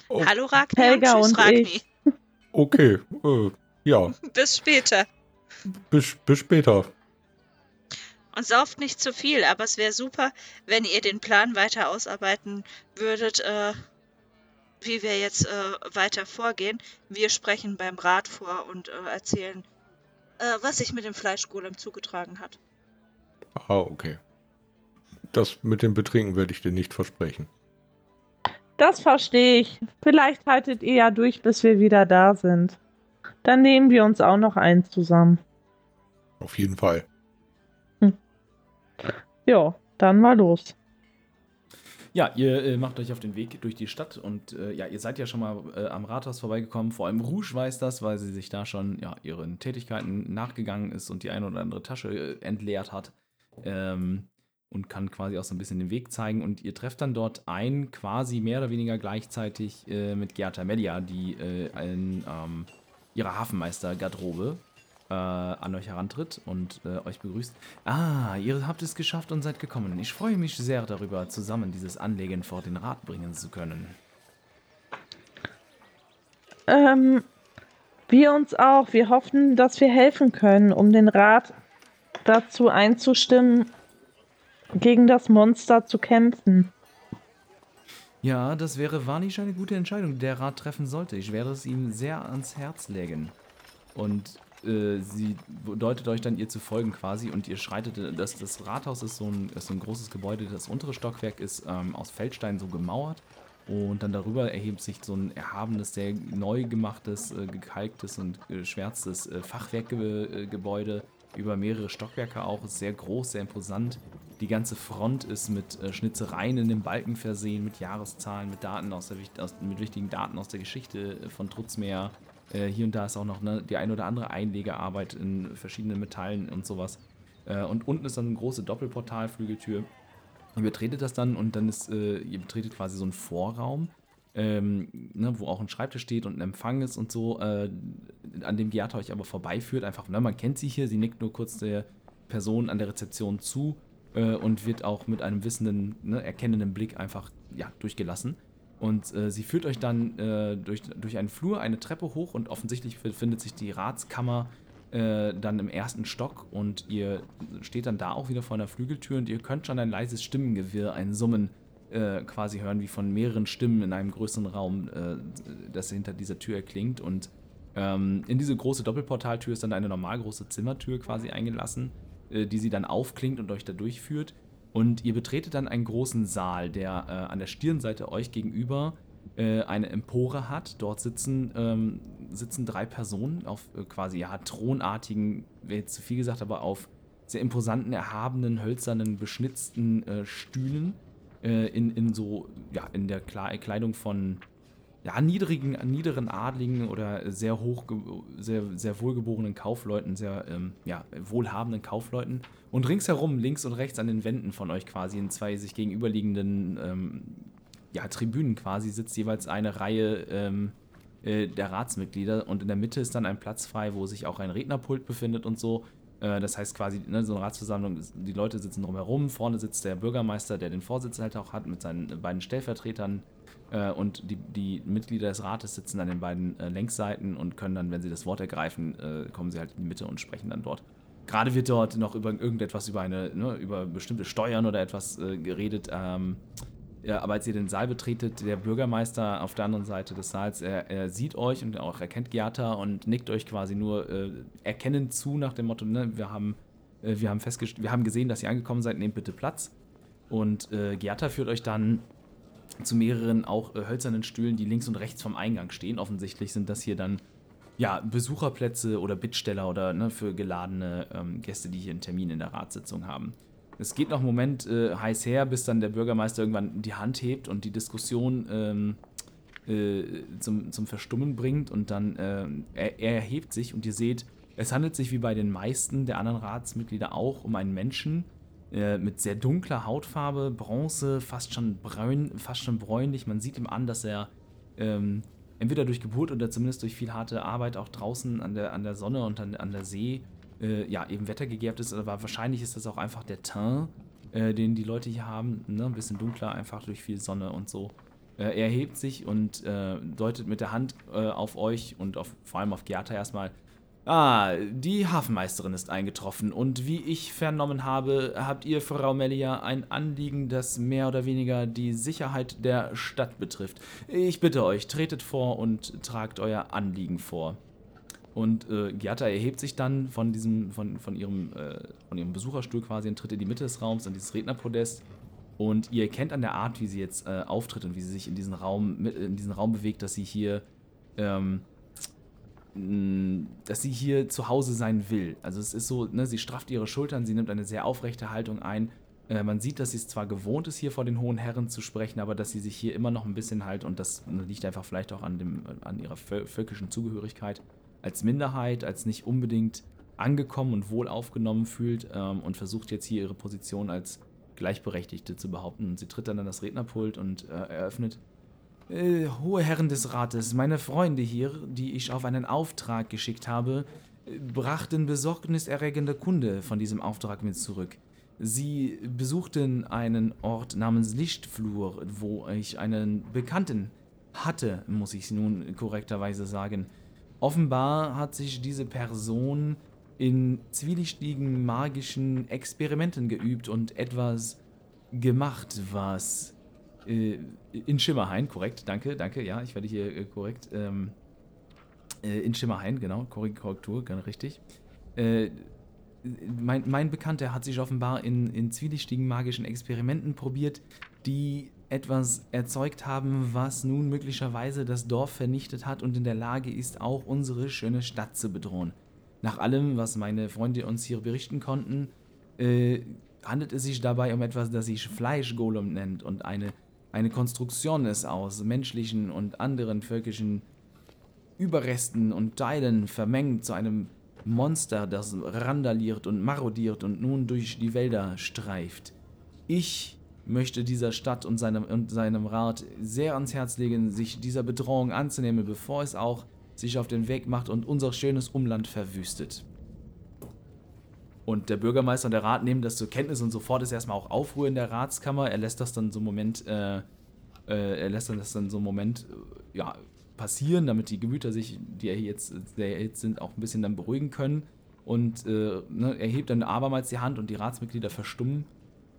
Oh, Hallo Ragni Helga und tschüss und Ragni. ich. Okay, äh, ja, Bis später. bis, bis später. Und sauft nicht zu viel, aber es wäre super, wenn ihr den Plan weiter ausarbeiten würdet, äh, wie wir jetzt äh, weiter vorgehen. Wir sprechen beim Rat vor und äh, erzählen, äh, was sich mit dem Fleischgolem zugetragen hat. Ah, okay. Das mit dem Betrinken werde ich dir nicht versprechen. Das verstehe ich. Vielleicht haltet ihr ja durch, bis wir wieder da sind. Dann nehmen wir uns auch noch einen zusammen. Auf jeden Fall. Ja, dann mal los. Ja, ihr äh, macht euch auf den Weg durch die Stadt und äh, ja, ihr seid ja schon mal äh, am Rathaus vorbeigekommen. Vor allem Rouge weiß das, weil sie sich da schon ja, ihren Tätigkeiten nachgegangen ist und die eine oder andere Tasche äh, entleert hat. Ähm, und kann quasi auch so ein bisschen den Weg zeigen. Und ihr trefft dann dort ein, quasi mehr oder weniger gleichzeitig äh, mit Gerta Media, die äh, in ähm, ihrer Hafenmeister-Garderobe äh, an euch herantritt und äh, euch begrüßt. Ah, ihr habt es geschafft und seid gekommen. Ich freue mich sehr darüber, zusammen dieses Anlegen vor den Rat bringen zu können. Ähm, wir uns auch. Wir hoffen, dass wir helfen können, um den Rat dazu einzustimmen, gegen das Monster zu kämpfen. Ja, das wäre wahrlich eine gute Entscheidung, die der Rat treffen sollte. Ich werde es ihm sehr ans Herz legen. Und äh, sie deutet euch dann, ihr zu folgen quasi. Und ihr schreitet, das, das Rathaus ist so, ein, ist so ein großes Gebäude. Das untere Stockwerk ist ähm, aus Feldstein so gemauert. Und dann darüber erhebt sich so ein erhabenes, sehr neu gemachtes, äh, gekalktes und geschwärztes äh, Fachwerkgebäude über mehrere Stockwerke auch. Sehr groß, sehr imposant. Die ganze Front ist mit äh, Schnitzereien in den Balken versehen, mit Jahreszahlen, mit Daten aus der aus, mit wichtigen Daten aus der Geschichte äh, von Trutzmeer. Äh, hier und da ist auch noch ne, die ein oder andere Einlegearbeit in verschiedenen Metallen und sowas. Äh, und unten ist dann eine große Doppelportalflügeltür. Ihr betretet das dann und dann ist, äh, ihr betretet quasi so einen Vorraum, ähm, ne, wo auch ein Schreibtisch steht und ein Empfang ist und so, äh, an dem Giata euch aber vorbeiführt. Einfach, ne, man kennt sie hier, sie nickt nur kurz der Person an der Rezeption zu äh, und wird auch mit einem wissenden, ne, erkennenden Blick einfach ja, durchgelassen. Und äh, sie führt euch dann äh, durch, durch einen Flur, eine Treppe hoch und offensichtlich befindet sich die Ratskammer äh, dann im ersten Stock und ihr steht dann da auch wieder vor einer Flügeltür und ihr könnt schon ein leises Stimmengewirr, ein Summen äh, quasi hören, wie von mehreren Stimmen in einem größeren Raum, äh, das hinter dieser Tür erklingt. Und ähm, in diese große Doppelportaltür ist dann eine normal große Zimmertür quasi eingelassen, die sie dann aufklingt und euch da durchführt. Und ihr betretet dann einen großen Saal, der äh, an der Stirnseite euch gegenüber äh, eine Empore hat. Dort sitzen, ähm, sitzen drei Personen auf äh, quasi ja, thronartigen, wäre jetzt zu viel gesagt, aber auf sehr imposanten, erhabenen, hölzernen, beschnitzten äh, Stühlen äh, in, in so, ja, in der Kleidung von ja, niedrigen, niederen Adligen oder sehr hoch, sehr, sehr wohlgeborenen Kaufleuten, sehr ähm, ja, wohlhabenden Kaufleuten. Und ringsherum, links und rechts an den Wänden von euch quasi in zwei sich gegenüberliegenden ähm, ja, Tribünen quasi sitzt jeweils eine Reihe ähm, äh, der Ratsmitglieder und in der Mitte ist dann ein Platz frei, wo sich auch ein Rednerpult befindet und so. Äh, das heißt quasi, ne, so eine Ratsversammlung, die Leute sitzen drumherum, vorne sitzt der Bürgermeister, der den Vorsitz halt auch hat mit seinen beiden Stellvertretern äh, und die, die, Mitglieder des Rates sitzen an den beiden äh, Längsseiten und können dann, wenn sie das Wort ergreifen, äh, kommen sie halt in die Mitte und sprechen dann dort. Gerade wird dort noch über irgendetwas über eine, ne, über bestimmte Steuern oder etwas äh, geredet. Ähm, ja, aber als ihr den Saal betretet, der Bürgermeister auf der anderen Seite des Saals, er, er sieht euch und auch erkennt Giata und nickt euch quasi nur äh, erkennend zu nach dem Motto, ne, wir haben, äh, wir haben festgestellt, wir haben gesehen, dass ihr angekommen seid, nehmt bitte Platz. Und äh, Giata führt euch dann zu mehreren auch äh, hölzernen Stühlen, die links und rechts vom Eingang stehen. Offensichtlich sind das hier dann ja, Besucherplätze oder Bittsteller oder ne, für geladene ähm, Gäste, die hier einen Termin in der Ratssitzung haben. Es geht noch einen Moment äh, heiß her, bis dann der Bürgermeister irgendwann die Hand hebt und die Diskussion ähm, äh, zum, zum Verstummen bringt und dann äh, er, er erhebt sich und ihr seht, es handelt sich wie bei den meisten der anderen Ratsmitglieder auch um einen Menschen äh, mit sehr dunkler Hautfarbe, Bronze, fast schon braun, fast schon bräunlich. Man sieht ihm an, dass er ähm, entweder durch Geburt oder zumindest durch viel harte Arbeit auch draußen an der, an der Sonne und an, an der See äh, ja, eben wettergegerbt ist, aber wahrscheinlich ist das auch einfach der Teint, äh, den die Leute hier haben, ne? ein bisschen dunkler, einfach durch viel Sonne und so. Äh, er hebt sich und äh, deutet mit der Hand auf euch und auf, vor allem auf Gerta erstmal. Ah, die Hafenmeisterin ist eingetroffen und wie ich vernommen habe, habt ihr, Frau Melia, ein Anliegen, das mehr oder weniger die Sicherheit der Stadt betrifft. Ich bitte euch, tretet vor und tragt euer Anliegen vor. Und äh, Giatta erhebt sich dann von diesem, von, von, ihrem, äh, von ihrem Besucherstuhl quasi und tritt in die Mitte des Raums, an dieses Rednerpodest. Und ihr erkennt an der Art, wie sie jetzt äh, auftritt und wie sie sich in diesen Raum, in diesen Raum bewegt, dass sie hier, ähm, dass sie hier zu Hause sein will. Also es ist so, ne, sie strafft ihre Schultern, sie nimmt eine sehr aufrechte Haltung ein. Äh, man sieht, dass sie es zwar gewohnt ist, hier vor den hohen Herren zu sprechen, aber dass sie sich hier immer noch ein bisschen halt, und das liegt einfach vielleicht auch an, dem, an ihrer völkischen Zugehörigkeit, als Minderheit, als nicht unbedingt angekommen und wohl aufgenommen fühlt ähm, und versucht jetzt hier ihre Position als Gleichberechtigte zu behaupten. Und sie tritt dann an das Rednerpult und äh, eröffnet. Äh, hohe Herren des Rates, meine Freunde hier, die ich auf einen Auftrag geschickt habe, brachten besorgniserregende Kunde von diesem Auftrag mit zurück. Sie besuchten einen Ort namens Lichtflur, wo ich einen Bekannten hatte, muss ich nun korrekterweise sagen. Offenbar hat sich diese Person in zwielichtigen magischen Experimenten geübt und etwas gemacht, was in Schimmerhain, korrekt, danke, danke, ja, ich werde hier äh, korrekt, ähm, Äh, in Schimmerhain, genau, Korrektur, ganz richtig. Äh, mein, mein Bekannter hat sich offenbar in, in zwielichtigen magischen Experimenten probiert, die etwas erzeugt haben, was nun möglicherweise das Dorf vernichtet hat und in der Lage ist, auch unsere schöne Stadt zu bedrohen. Nach allem, was meine Freunde uns hier berichten konnten, äh, handelt es sich dabei um etwas, das sich Fleischgolem nennt und eine, eine Konstruktion ist aus menschlichen und anderen völkischen Überresten und Teilen vermengt zu einem Monster, das randaliert und marodiert und nun durch die Wälder streift. Ich möchte dieser Stadt und seinem, und seinem Rat sehr ans Herz legen, sich dieser Bedrohung anzunehmen, bevor es auch sich auf den Weg macht und unser schönes Umland verwüstet. Und der Bürgermeister und der Rat nehmen das zur Kenntnis und sofort ist erstmal auch Aufruhr in der Ratskammer. Er lässt das dann so einen Moment, äh, äh, er lässt das dann so einen Moment, äh, ja, passieren, damit die Gemüter sich, die jetzt sehr erhitzt sind, auch ein bisschen dann beruhigen können. Und äh, ne, er hebt dann abermals die Hand und die Ratsmitglieder verstummen.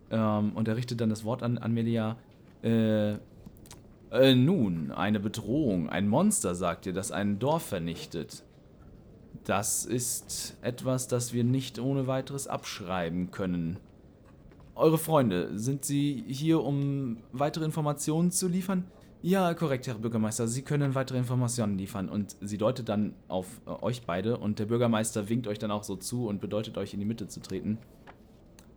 Ähm, und er richtet dann das Wort an, an Melia. Äh, äh, nun, eine Bedrohung, ein Monster, sagt ihr, das ein Dorf vernichtet. Das ist etwas, das wir nicht ohne weiteres abschreiben können. Eure Freunde, sind sie hier, um weitere Informationen zu liefern? Ja, korrekt, Herr Bürgermeister. Sie können weitere Informationen liefern. Und sie deutet dann auf äh, euch beide und der Bürgermeister winkt euch dann auch so zu und bedeutet euch in die Mitte zu treten.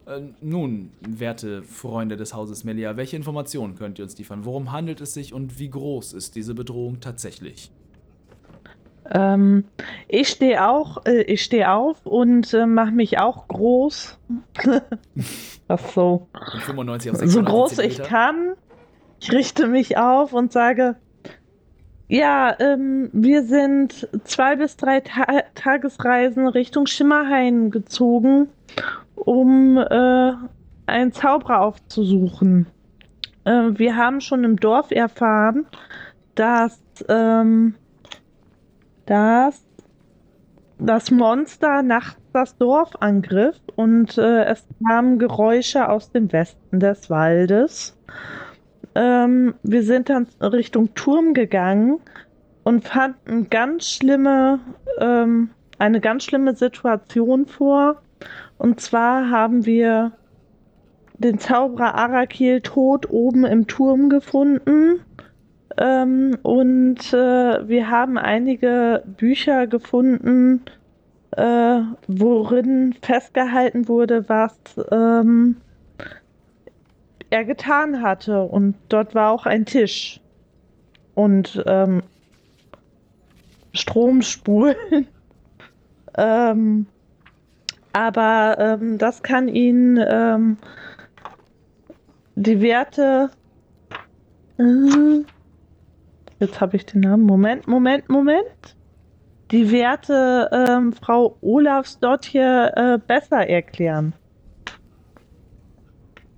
Äh, nun, werte Freunde des Hauses Melia, welche Informationen könnt ihr uns liefern? Worum handelt es sich und wie groß ist diese Bedrohung tatsächlich? Ähm, ich stehe auch, äh, ich stehe auf und äh, mache mich auch groß. (laughs) Ach so. 95 auf So groß ich kann. Ich richte mich auf und sage, ja, ähm, wir sind zwei bis drei Ta Tagesreisen Richtung Schimmerhain gezogen, um äh, einen Zauberer aufzusuchen. Äh, wir haben schon im Dorf erfahren, dass ähm, dass das Monster nachts das Dorf angriff und äh, es kamen Geräusche aus dem Westen des Waldes. Ähm, wir sind dann Richtung Turm gegangen und fanden ganz schlimme, ähm, eine ganz schlimme Situation vor. Und zwar haben wir den Zauberer Arakil tot oben im Turm gefunden ähm, und äh, wir haben einige Bücher gefunden, äh, worin festgehalten wurde, was ähm, er getan hatte. Und dort war auch ein Tisch. Und ähm, Stromspulen. (laughs) ähm, aber ähm, das kann ihn ähm, die Werte. Äh, Jetzt habe ich den Namen. Moment, Moment, Moment. Die Werte ähm, Frau Olafs dort hier äh, besser erklären.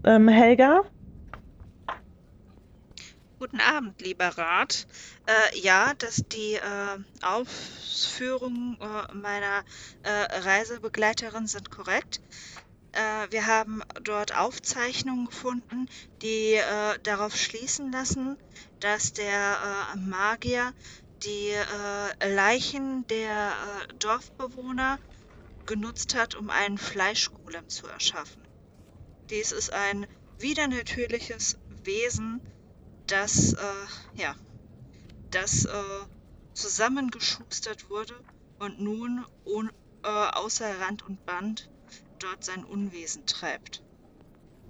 Ähm, Helga? Guten Abend, lieber Rat. Äh, ja, dass die äh, Ausführungen äh, meiner äh, Reisebegleiterin sind korrekt. Äh, wir haben dort Aufzeichnungen gefunden, die äh, darauf schließen lassen, dass der äh, Magier die äh, Leichen der äh, Dorfbewohner genutzt hat, um einen Fleischgolem zu erschaffen. Dies ist ein widernatürliches Wesen, das, äh, ja, das zusammengeschustert wurde und nun un, außer Rand und Band dort sein Unwesen treibt.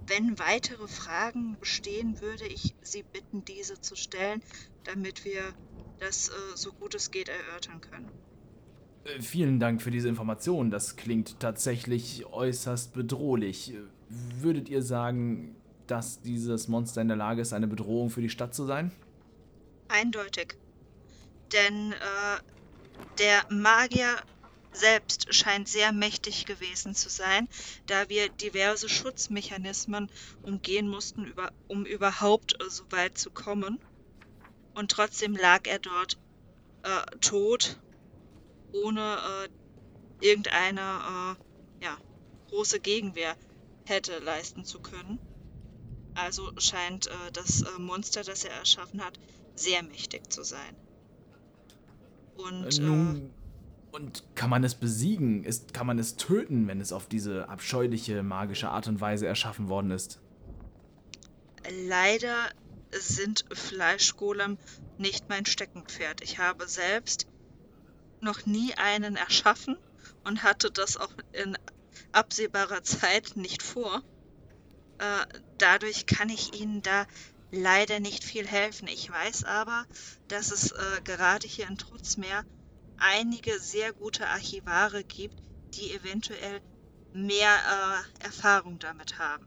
Wenn weitere Fragen bestehen, würde ich Sie bitten, diese zu stellen, damit wir das äh, so gut es geht erörtern können. Äh, vielen Dank für diese Information. Das klingt tatsächlich äußerst bedrohlich. Würdet ihr sagen, dass dieses Monster in der Lage ist, eine Bedrohung für die Stadt zu sein? Eindeutig. Denn äh, der Magier selbst scheint sehr mächtig gewesen zu sein, da wir diverse Schutzmechanismen umgehen mussten, um überhaupt äh, so weit zu kommen. Und trotzdem lag er dort äh, tot, ohne äh, irgendeine äh, ja, große Gegenwehr hätte leisten zu können. Also scheint äh, das äh, Monster, das er erschaffen hat, sehr mächtig zu sein. Und Nun, und kann man es besiegen? Ist, kann man es töten, wenn es auf diese abscheuliche magische Art und Weise erschaffen worden ist? leider sind Fleischgolem nicht mein Steckenpferd. Ich habe selbst noch nie einen erschaffen und hatte das auch in absehbarer Zeit nicht vor. Äh, dadurch kann ich Ihnen da leider nicht viel helfen. Ich weiß aber, dass es äh, gerade hier in Trutzmeer einige sehr gute Archivare gibt, die eventuell mehr äh, Erfahrung damit haben.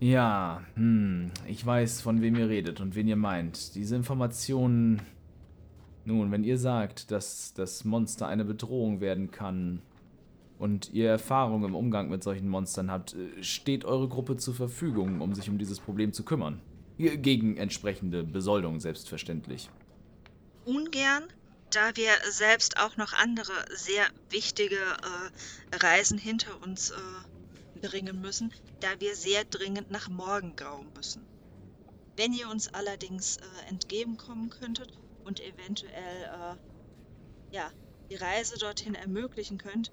Ja, hm, ich weiß, von wem ihr redet und wen ihr meint. Diese Informationen. Nun, wenn ihr sagt, dass das Monster eine Bedrohung werden kann und ihr Erfahrung im Umgang mit solchen Monstern habt, äh, steht eure Gruppe zur Verfügung, um sich um dieses Problem zu kümmern. Ge- Gegen entsprechende Besoldung, selbstverständlich. ungern, da wir selbst auch noch andere sehr wichtige äh, Reisen hinter uns äh, bringen müssen, da wir sehr dringend nach Morgengrau müssen. Wenn ihr uns allerdings äh, entgegenkommen könntet und eventuell äh, ja, die Reise dorthin ermöglichen könnt,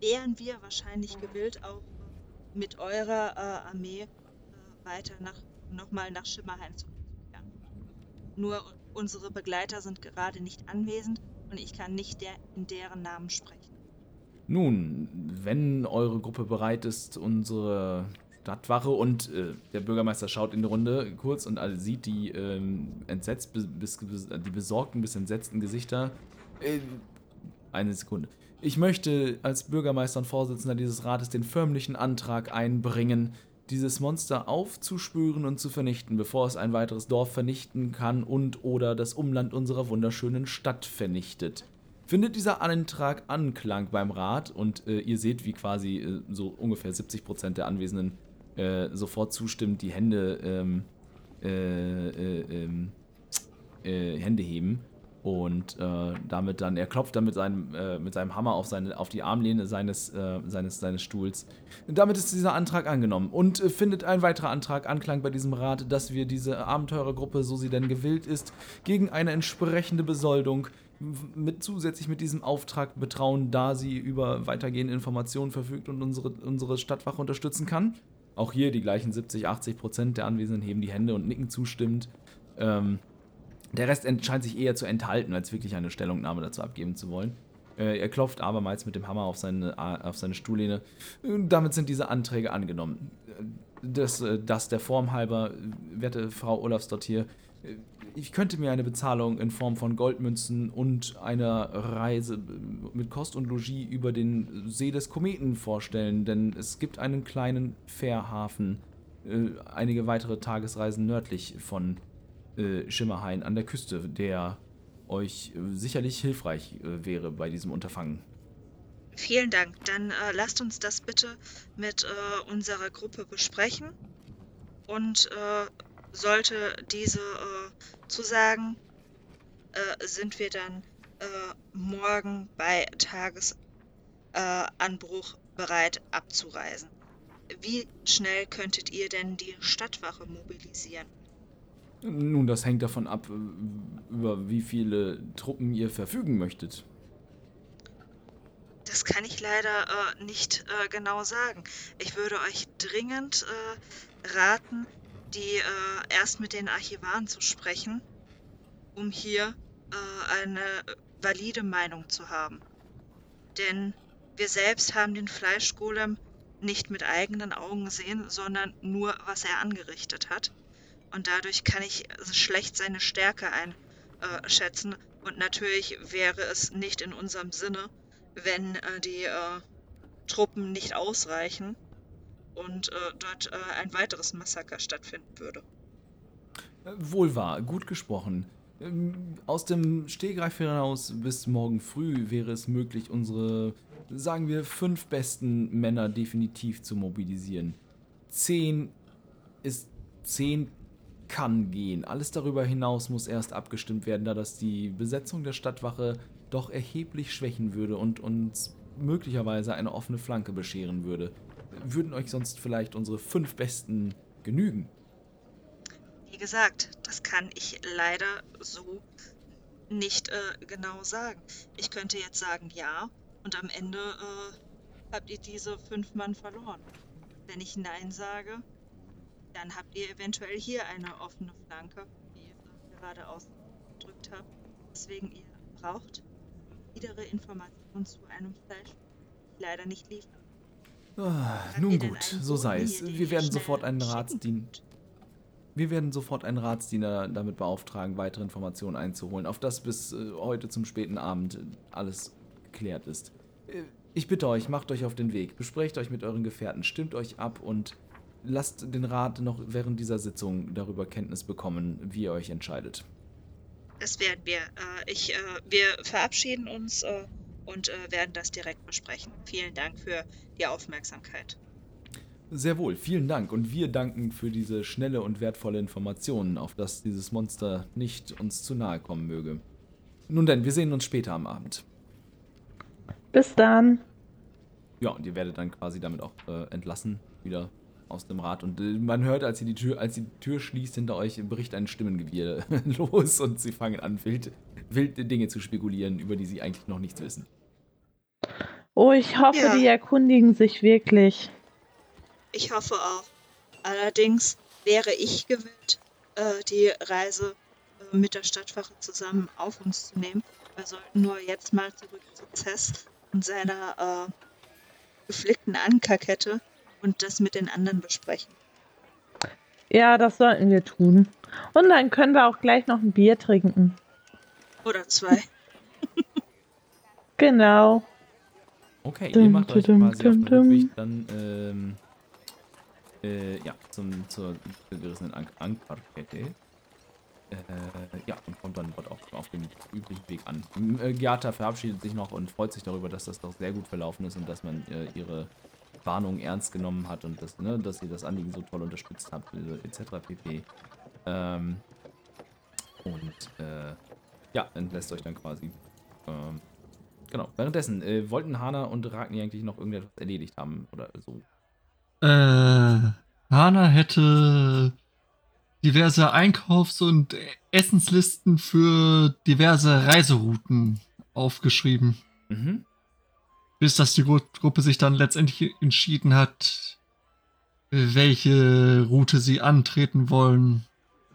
wären wir wahrscheinlich gewillt, auch mit eurer äh, Armee äh, weiter nach nochmal nach Schimmerheim zurückzukehren. Nur unsere Begleiter sind gerade nicht anwesend und ich kann nicht der, in deren Namen sprechen. Nun, wenn eure Gruppe bereit ist, unsere Stadtwache und äh, der Bürgermeister schaut in die Runde kurz und also sieht die ähm, entsetzt, bis, bis, die besorgten, bis entsetzten Gesichter. Äh, eine Sekunde. Ich möchte als Bürgermeister und Vorsitzender dieses Rates den förmlichen Antrag einbringen, dieses Monster aufzuspüren und zu vernichten, bevor es ein weiteres Dorf vernichten kann und oder das Umland unserer wunderschönen Stadt vernichtet. Findet dieser Antrag Anklang beim Rat und äh, ihr seht, wie quasi äh, so ungefähr 70% der Anwesenden äh, sofort zustimmt, die Hände, ähm, äh, äh, ähm, äh, Hände heben und äh, damit dann, er klopft dann mit seinem, äh, mit seinem Hammer auf, seine, auf die Armlehne seines, äh, seines, seines Stuhls. Damit ist dieser Antrag angenommen und äh, findet ein weiterer Antrag Anklang bei diesem Rat, dass wir diese Abenteurergruppe, so sie denn gewillt ist, gegen eine entsprechende Besoldung mit zusätzlich mit diesem Auftrag betrauen, da sie über weitergehende Informationen verfügt und unsere, unsere Stadtwache unterstützen kann. Auch hier die gleichen 70, 80 Prozent der Anwesenden heben die Hände und nicken zustimmend. Ähm, der Rest scheint sich eher zu enthalten, als wirklich eine Stellungnahme dazu abgeben zu wollen. Äh, er klopft abermals mit dem Hammer auf seine, A- auf seine Stuhllehne. Äh, Damit sind diese Anträge angenommen. Äh, Das, äh, das der Form halber, äh, werte Frau Olafsdott hier, äh, ich könnte mir eine Bezahlung in Form von Goldmünzen und einer Reise äh, mit Kost und Logis über den See des Kometen vorstellen, denn es gibt einen kleinen Fährhafen, äh, einige weitere Tagesreisen nördlich von äh, Schimmerhain an der Küste, der euch äh, sicherlich hilfreich äh, wäre bei diesem Unterfangen. Vielen Dank. Dann lasst uns das bitte mit unserer Gruppe besprechen. Und sollte diese zusagen, sind wir dann morgen bei Tagesanbruch Anbruch bereit abzureisen. Wie schnell könntet ihr denn die Stadtwache mobilisieren? Nun, das hängt davon ab, äh, über wie viele Truppen ihr verfügen möchtet. Das kann ich leider äh, nicht äh, genau sagen. Ich würde euch dringend äh, raten, die äh, erst mit den Archivaren zu sprechen, um hier äh, eine valide Meinung zu haben. Denn wir selbst haben den Fleischgolem nicht mit eigenen Augen gesehen, sondern nur, was er angerichtet hat. Und dadurch kann ich schlecht seine Stärke einschätzen. Und natürlich wäre es nicht in unserem Sinne, wenn äh, die äh, Truppen nicht ausreichen und äh, dort äh, ein weiteres Massaker stattfinden würde. Äh, Wohl wahr, gut gesprochen. Ähm, Aus dem Stehgreif hinaus bis morgen früh wäre es möglich, unsere, sagen wir, fünf besten Männer definitiv zu mobilisieren. Zehn ist. Zehn kann gehen. Alles darüber hinaus muss erst abgestimmt werden, da das die Besetzung der Stadtwache doch erheblich schwächen würde und uns möglicherweise eine offene Flanke bescheren würde. Würden euch sonst vielleicht unsere fünf Besten genügen? Wie gesagt, das kann ich leider so nicht äh, genau sagen. Ich könnte jetzt sagen ja und am Ende äh, habt ihr diese fünf Mann verloren. Wenn ich Nein sage, dann habt ihr eventuell hier eine offene Flanke, wie ihr gerade ausgedrückt habt. Deswegen ihr braucht weitere Informationen zu einem Fleisch, die ich leider nicht liefern. Ah, nun gut, so sei es. Wir werden sofort einen Ratsdiener. Wir werden sofort einen Ratsdiener damit beauftragen, weitere Informationen einzuholen, auf das bis äh, heute zum späten Abend äh, alles geklärt ist. Äh, ich bitte euch, macht euch auf den Weg, besprecht euch mit euren Gefährten, stimmt euch ab und lasst den Rat noch während dieser Sitzung darüber Kenntnis bekommen, wie ihr euch entscheidet. Das werden wir. Äh, ich, äh, wir verabschieden uns äh, und äh, werden das direkt besprechen. Vielen Dank für die Aufmerksamkeit. Sehr wohl, vielen Dank und wir danken für diese schnelle und wertvolle Information, auf dass dieses Monster nicht uns zu nahe kommen möge. Nun denn, wir sehen uns später am Abend. Bis dann. Ja, und ihr werdet dann quasi damit auch äh, entlassen, wieder aus dem Rad. Und äh, man hört, als ihr die Tür, als die Tür schließt hinter euch, bricht ein Stimmengewirr (laughs) los und sie fangen an, wild, wilde Dinge zu spekulieren, über die sie eigentlich noch nichts wissen. Oh, ich hoffe, Ja. die erkundigen sich wirklich. Ich hoffe auch. Allerdings wäre ich gewillt, äh, die Reise äh, mit der Stadtwache zusammen auf uns zu nehmen. Wir sollten nur jetzt mal zurück zu Cess und seiner äh, geflickten Ankerkette und das mit den anderen besprechen. Ja, das sollten wir tun. Und dann können wir auch gleich noch ein Bier trinken. Oder zwei. (laughs) Genau. Okay, Dum, ihr macht euch dum, quasi auf den dum, dum. Rückweg dann ähm, äh, ja, zum, zur gerissenen An Ankerkette. Äh, ja, und kommt dann dort auch auf dem üblichen Weg an. Äh, Giata verabschiedet sich noch und freut sich darüber, dass das doch sehr gut verlaufen ist und dass man äh, ihre Warnung ernst genommen hat und dass, ne, dass ihr das Anliegen so toll unterstützt habt, etc. pp. Ähm, und äh, ja, entlässt euch dann quasi. Ähm, Genau. Währenddessen, äh, wollten Hana und Ragni eigentlich noch irgendetwas erledigt haben oder so? Äh, Hana hätte diverse Einkaufs- und Essenslisten für diverse Reiserouten aufgeschrieben. Mhm. Bis dass die Gru Gruppe sich dann letztendlich entschieden hat, welche Route sie antreten wollen.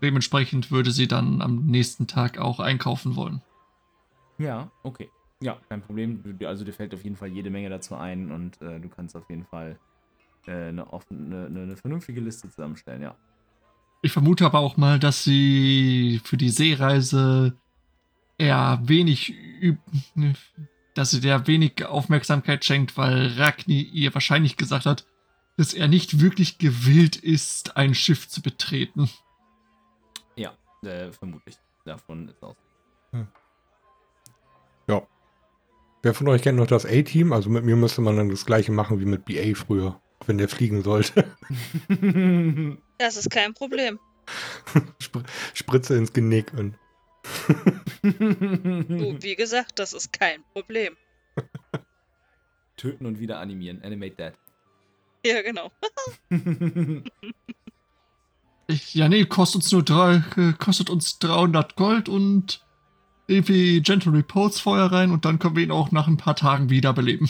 Dementsprechend würde sie dann am nächsten Tag auch einkaufen wollen. Ja, okay. Ja, kein Problem. Also dir fällt auf jeden Fall jede Menge dazu ein und äh, du kannst auf jeden Fall äh, eine, offene, eine, eine vernünftige Liste zusammenstellen, ja. Ich vermute aber auch mal, dass sie für die Seereise eher wenig, üb dass sie der wenig Aufmerksamkeit schenkt, weil Ragni ihr wahrscheinlich gesagt hat, dass er nicht wirklich gewillt ist, ein Schiff zu betreten. Ja, äh, vermutlich. Davon ist aus. Ja. Wer von euch kennt noch das A-Team? Also mit mir müsste man dann das gleiche machen wie mit BA früher, wenn der fliegen sollte. (laughs) Das ist kein Problem. Spr Spritze ins Genick und Du, wie gesagt, das ist kein Problem. (laughs) Töten und wieder animieren. Animate that. Ja, genau. (laughs) Ich, ja, nee, kostet uns nur drei, äh, kostet uns 300 Gold und irgendwie Gentle Reports vorher rein und dann können wir ihn auch nach ein paar Tagen wiederbeleben.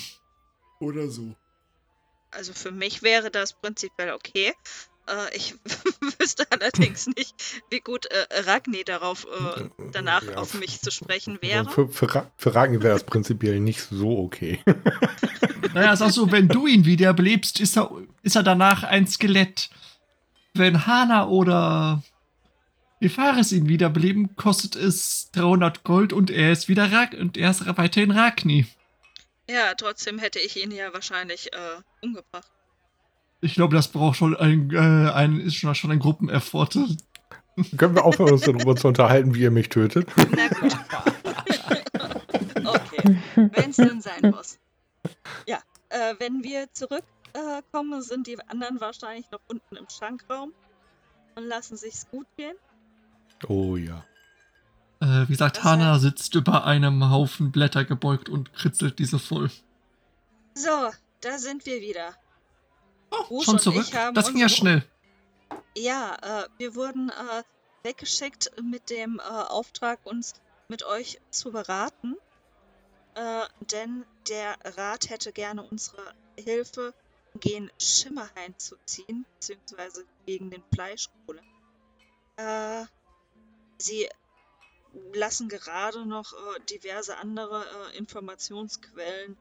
Oder so. Also für mich wäre das prinzipiell okay. Äh, ich (laughs) wüsste allerdings nicht, wie gut äh, Ragni darauf äh, danach Ja, auf mich zu sprechen wäre. für, für, für Ragni wäre das prinzipiell nicht so okay. (laughs) (laughs) Naja, ist auch so, wenn du ihn wiederbelebst, ist er, ist er danach ein Skelett. Wenn Hana oder Ifaris ihn wiederbeleben, kostet es 300 Gold und er ist wieder Rag und er ist weiterhin Ragni. Ja, trotzdem hätte ich ihn ja wahrscheinlich äh, umgebracht. Ich glaube, das braucht schon ein, äh, ein ist schon, schon ein Gruppeneffort. Können wir aufhören, uns darüber zu unterhalten, wie ihr mich tötet? Na gut. okay, wenn es denn sein muss. Ja, äh, wenn wir zurückkommen, äh, sind die anderen wahrscheinlich noch unten im Schankraum und lassen sich's gut gehen. Oh ja. Äh, wie gesagt, Das Hana sitzt über einem Haufen Blätter gebeugt und kritzelt diese voll. So, da sind wir wieder. Rusch schon zurück? Das ging ja schnell. Ja, äh, wir wurden äh, weggeschickt mit dem äh, Auftrag, uns mit euch zu beraten, äh, denn der Rat hätte gerne unsere Hilfe, gen Schimmerhain zu ziehen, beziehungsweise gegen den Fleischkohle. Äh, sie lassen gerade noch äh, diverse andere Informationsquellen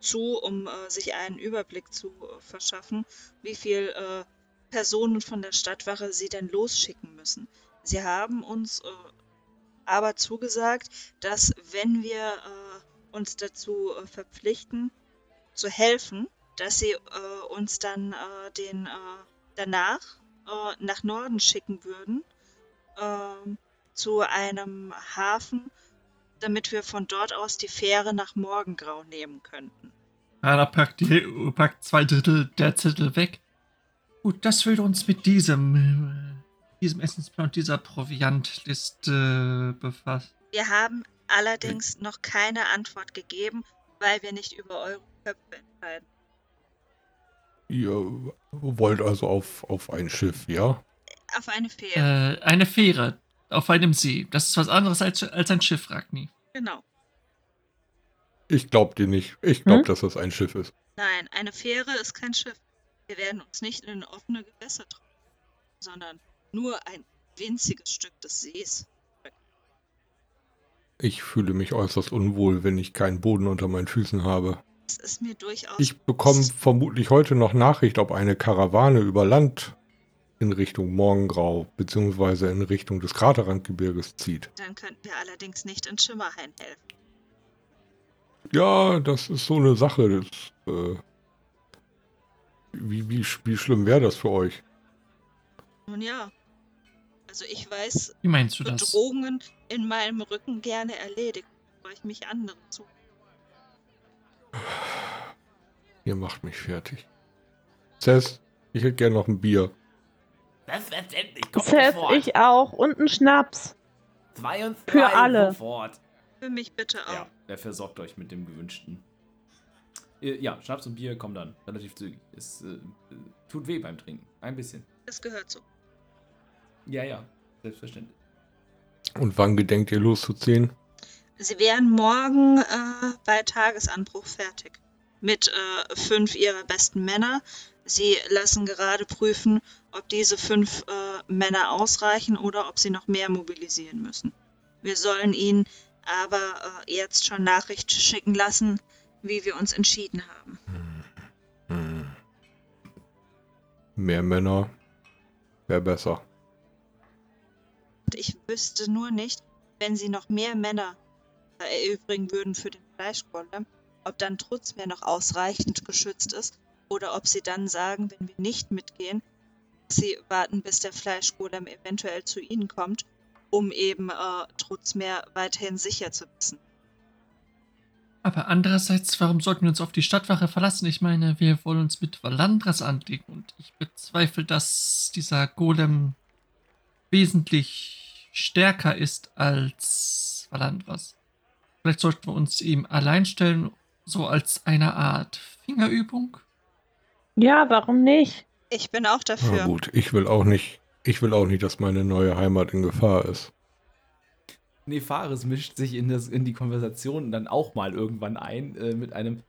zu, um äh, sich einen Überblick zu äh, verschaffen, wie viel äh, Personen von der Stadtwache sie denn losschicken müssen. Sie haben uns aber zugesagt, dass wenn wir uns dazu verpflichten, zu helfen, dass sie uns dann den danach nach Norden schicken würden ähm, zu einem Hafen, damit wir von dort aus die Fähre nach Morgengrau nehmen könnten. Anna packt, die, packt zwei Drittel der Zettel weg. Gut, das würde uns mit diesem, diesem Essensplan, dieser Proviantliste befassen. Wir haben allerdings noch keine Antwort gegeben, weil wir nicht über eure Köpfe entscheiden. Ihr wollt also auf, auf ein Schiff, ja? Auf eine Fähre. Äh, eine Fähre auf einem See. Das ist was anderes als, als ein Schiff, Ragni. Genau. Ich glaub dir nicht. Ich glaub, Hm? dass das ein Schiff ist. Nein, eine Fähre ist kein Schiff. Wir werden uns nicht in offene Gewässer trauen, sondern nur ein winziges Stück des Sees. Ich fühle mich äußerst unwohl, wenn ich keinen Boden unter meinen Füßen habe. Es ist mir durchaus. Ich bekomme vermutlich heute noch Nachricht, ob eine Karawane über Land in Richtung Morgengrau bzw. in Richtung des Kraterrandgebirges zieht. Dann könnten wir allerdings nicht in Schimmerhain helfen. Ja, das ist so eine Sache. Das, äh, wie, wie, wie schlimm wäre das für euch? Nun ja. Also ich weiß Wie meinst du das? Bedrohungen in meinem Rücken gerne erledigt, bevor ich mich anderen zu. Ihr macht mich fertig. Cess, ich hätte gern noch ein Bier. Selbstverständlich, kommt Seth, sofort. ich auch. Und ein Schnaps. Zwei und Für zwei alle. Sofort. Für mich bitte auch. Ja, er versorgt euch mit dem gewünschten. Äh, Ja, Schnaps und Bier kommen dann relativ zügig. Es äh, äh, tut weh beim Trinken. Ein bisschen. Das gehört so. Ja, ja, selbstverständlich. Und wann gedenkt ihr loszuziehen? Sie wären morgen äh, bei Tagesanbruch fertig. Mit äh, fünf ihrer besten Männer. Sie lassen gerade prüfen, ob diese fünf äh, Männer ausreichen oder ob sie noch mehr mobilisieren müssen. Wir sollen ihnen aber äh, jetzt schon Nachricht schicken lassen, wie wir uns entschieden haben. Hm. Mehr Männer wäre besser. Ich wüsste nur nicht, wenn sie noch mehr Männer äh, erübrigen würden für den Fleischgolem, ob dann Trutzmeer noch ausreichend geschützt ist oder ob sie dann sagen, wenn wir nicht mitgehen, sie warten, bis der Fleischgolem eventuell zu ihnen kommt, um eben äh, Trutzmeer weiterhin sicher zu wissen. Aber andererseits, warum sollten wir uns auf die Stadtwache verlassen? Ich meine, wir wollen uns mit Valandras anlegen und ich bezweifle, dass dieser Golem wesentlich stärker ist als Valandras. Vielleicht sollten wir uns ihm allein stellen, so als eine Art Fingerübung. Ja, warum nicht? Ich bin auch Na dafür. gut, ich will auch nicht, ich will auch nicht, dass meine neue Heimat in Gefahr ist. Nefaris mischt sich in, das, in die Konversation dann auch mal irgendwann ein äh, mit einem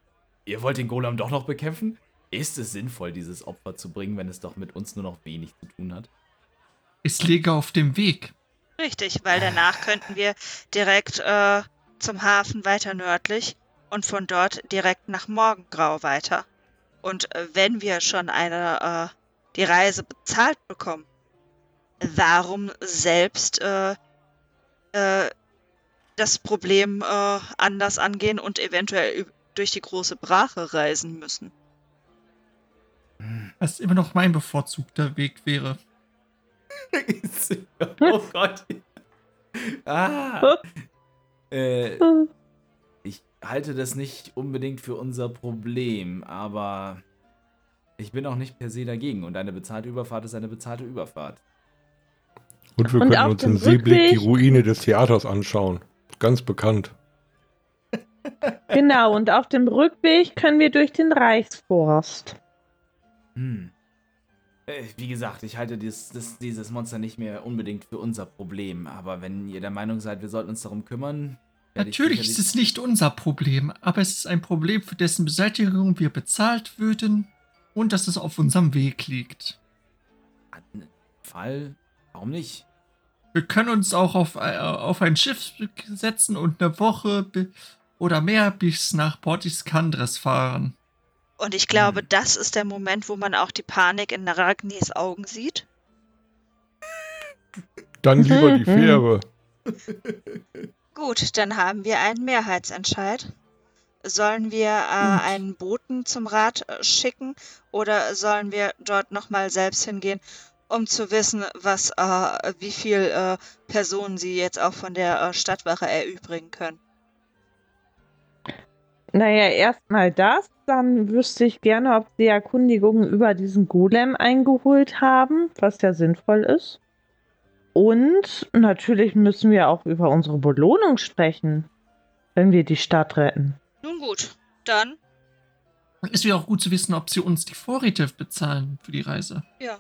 Ihr wollt den Golem doch noch bekämpfen? Ist es sinnvoll, dieses Opfer zu bringen, wenn es doch mit uns nur noch wenig zu tun hat? Es liege auf dem Weg. Richtig, weil danach könnten wir direkt äh, zum Hafen weiter nördlich und von dort direkt nach Morgengrau weiter. Und äh, wenn wir schon eine äh, die Reise bezahlt bekommen, warum selbst äh, äh, das Problem äh, anders angehen und eventuell durch die große Brache reisen müssen? Was immer noch mein bevorzugter Weg wäre. (laughs) oh Gott. Ah. (laughs) Äh, ich halte das nicht unbedingt für unser Problem, aber ich bin auch nicht per se dagegen und eine bezahlte Überfahrt ist eine bezahlte Überfahrt. Und wir Und können uns im Seeblick die Ruine des Theaters anschauen. Ganz bekannt. (laughs) Genau, und auf dem Rückweg können wir durch den Reichsforst. Hm. Äh, Wie gesagt, ich halte dies, das, dieses Monster nicht mehr unbedingt für unser Problem. Aber wenn ihr der Meinung seid, wir sollten uns darum kümmern. Natürlich ist es nicht unser Problem, aber es ist ein Problem, für dessen Beseitigung wir bezahlt würden und dass es auf unserem Weg liegt. An Fall. Warum nicht? Wir können uns auch auf, äh, auf ein Schiff setzen und eine Woche oder mehr bis nach Port Iskandres fahren. Und ich glaube, Hm. das ist der Moment, wo man auch die Panik in Ragnis Augen sieht. Dann lieber die. Fähre. (laughs) Gut, dann haben wir einen Mehrheitsentscheid. Sollen wir äh, einen Boten zum Rat äh, schicken oder sollen wir dort nochmal selbst hingehen, um zu wissen, was, äh, wie viel äh, Personen sie jetzt auch von der äh, Stadtwache erübrigen können? Naja, erstmal das. Dann wüsste ich gerne, ob sie Erkundigungen über diesen Golem eingeholt haben, was ja sinnvoll ist. Und natürlich müssen wir auch über unsere Belohnung sprechen, wenn wir die Stadt retten. Nun gut, dann, Es wäre auch gut zu wissen, ob sie uns die Vorräte bezahlen für die Reise. ja.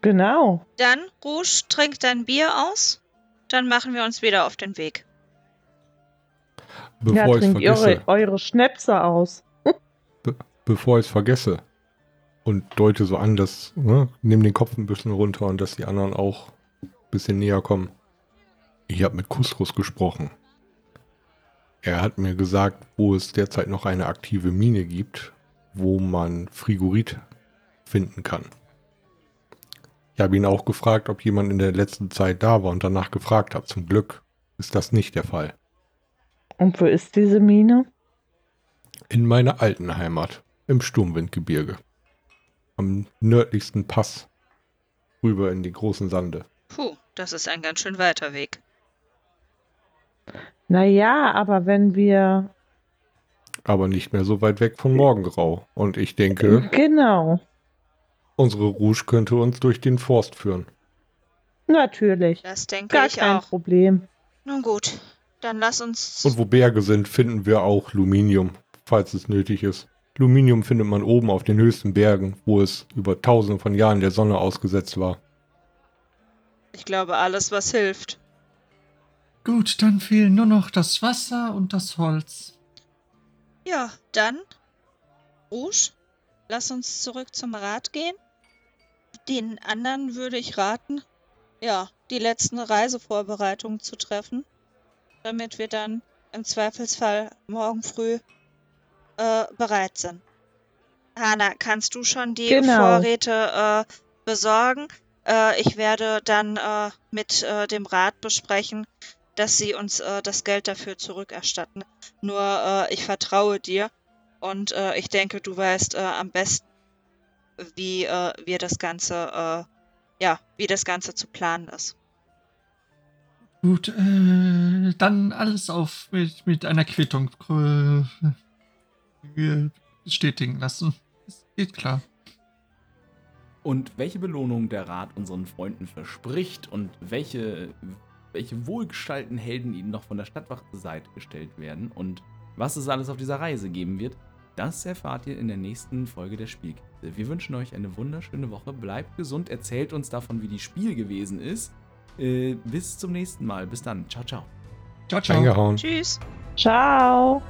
Genau. Dann, Rouge, trink dein Bier aus. Dann machen wir uns wieder auf den Weg. Bevor ja, ich es trinkt vergesse. eure, eure Schnäpse aus. (laughs) Bevor ich es vergesse. Und deute so an, dass, ne, nimm den Kopf ein bisschen runter und dass die anderen auch bisschen näher kommen. Ich habe mit Kusrus gesprochen. Er hat mir gesagt, wo es derzeit noch eine aktive Mine gibt, wo man Frigorit finden kann. Ich habe ihn auch gefragt, ob jemand in der letzten Zeit da war und danach gefragt habe. Zum Glück ist das nicht der Fall. Und wo ist diese Mine? In meiner alten Heimat, im Sturmwindgebirge. Am nördlichsten Pass. Rüber in die großen Sande. Puh, das ist ein ganz schön weiter Weg. Naja, aber wenn wir. Aber nicht mehr so weit weg von Morgengrau. Und ich denke, Genau. unsere Rouge könnte uns durch den Forst führen. Natürlich. Das denke Gar ich kein auch. Problem. Nun gut, dann lass uns. Und wo Berge sind, finden wir auch Luminium, falls es nötig ist. Luminium findet man oben auf den höchsten Bergen, wo es über tausende von Jahren der Sonne ausgesetzt war. Ich glaube, alles, was hilft. Gut, dann fehlen nur noch das Wasser und das Holz. Ja, dann, Rouge, lass uns zurück zum Rat gehen. Den anderen würde ich raten, ja, die letzten Reisevorbereitungen zu treffen, damit wir dann im Zweifelsfall morgen früh äh, bereit sind. Hanna, kannst du schon die Genau. Vorräte äh, besorgen? Äh, ich werde dann äh, mit äh, dem Rat besprechen, dass sie uns äh, das Geld dafür zurückerstatten. Nur äh, ich vertraue dir und äh, ich denke, du weißt am besten, wie wir das Ganze, ja, wie das Ganze zu planen ist. Gut, dann alles auf mit, mit einer Quittung bestätigen lassen. Es geht klar. Und welche Belohnung der Rat unseren Freunden verspricht und welche, welche wohlgestalten Helden ihnen noch von der Stadtwache zur Seite gestellt werden und was es alles auf dieser Reise geben wird, das erfahrt ihr in der nächsten Folge der Spielkiste. Wir wünschen euch eine wunderschöne Woche, bleibt gesund, erzählt uns davon, wie die Spiel gewesen ist. Äh, bis zum nächsten Mal. Bis dann. Ciao, ciao. Ciao, ciao. Eingehauen. Tschüss. Ciao.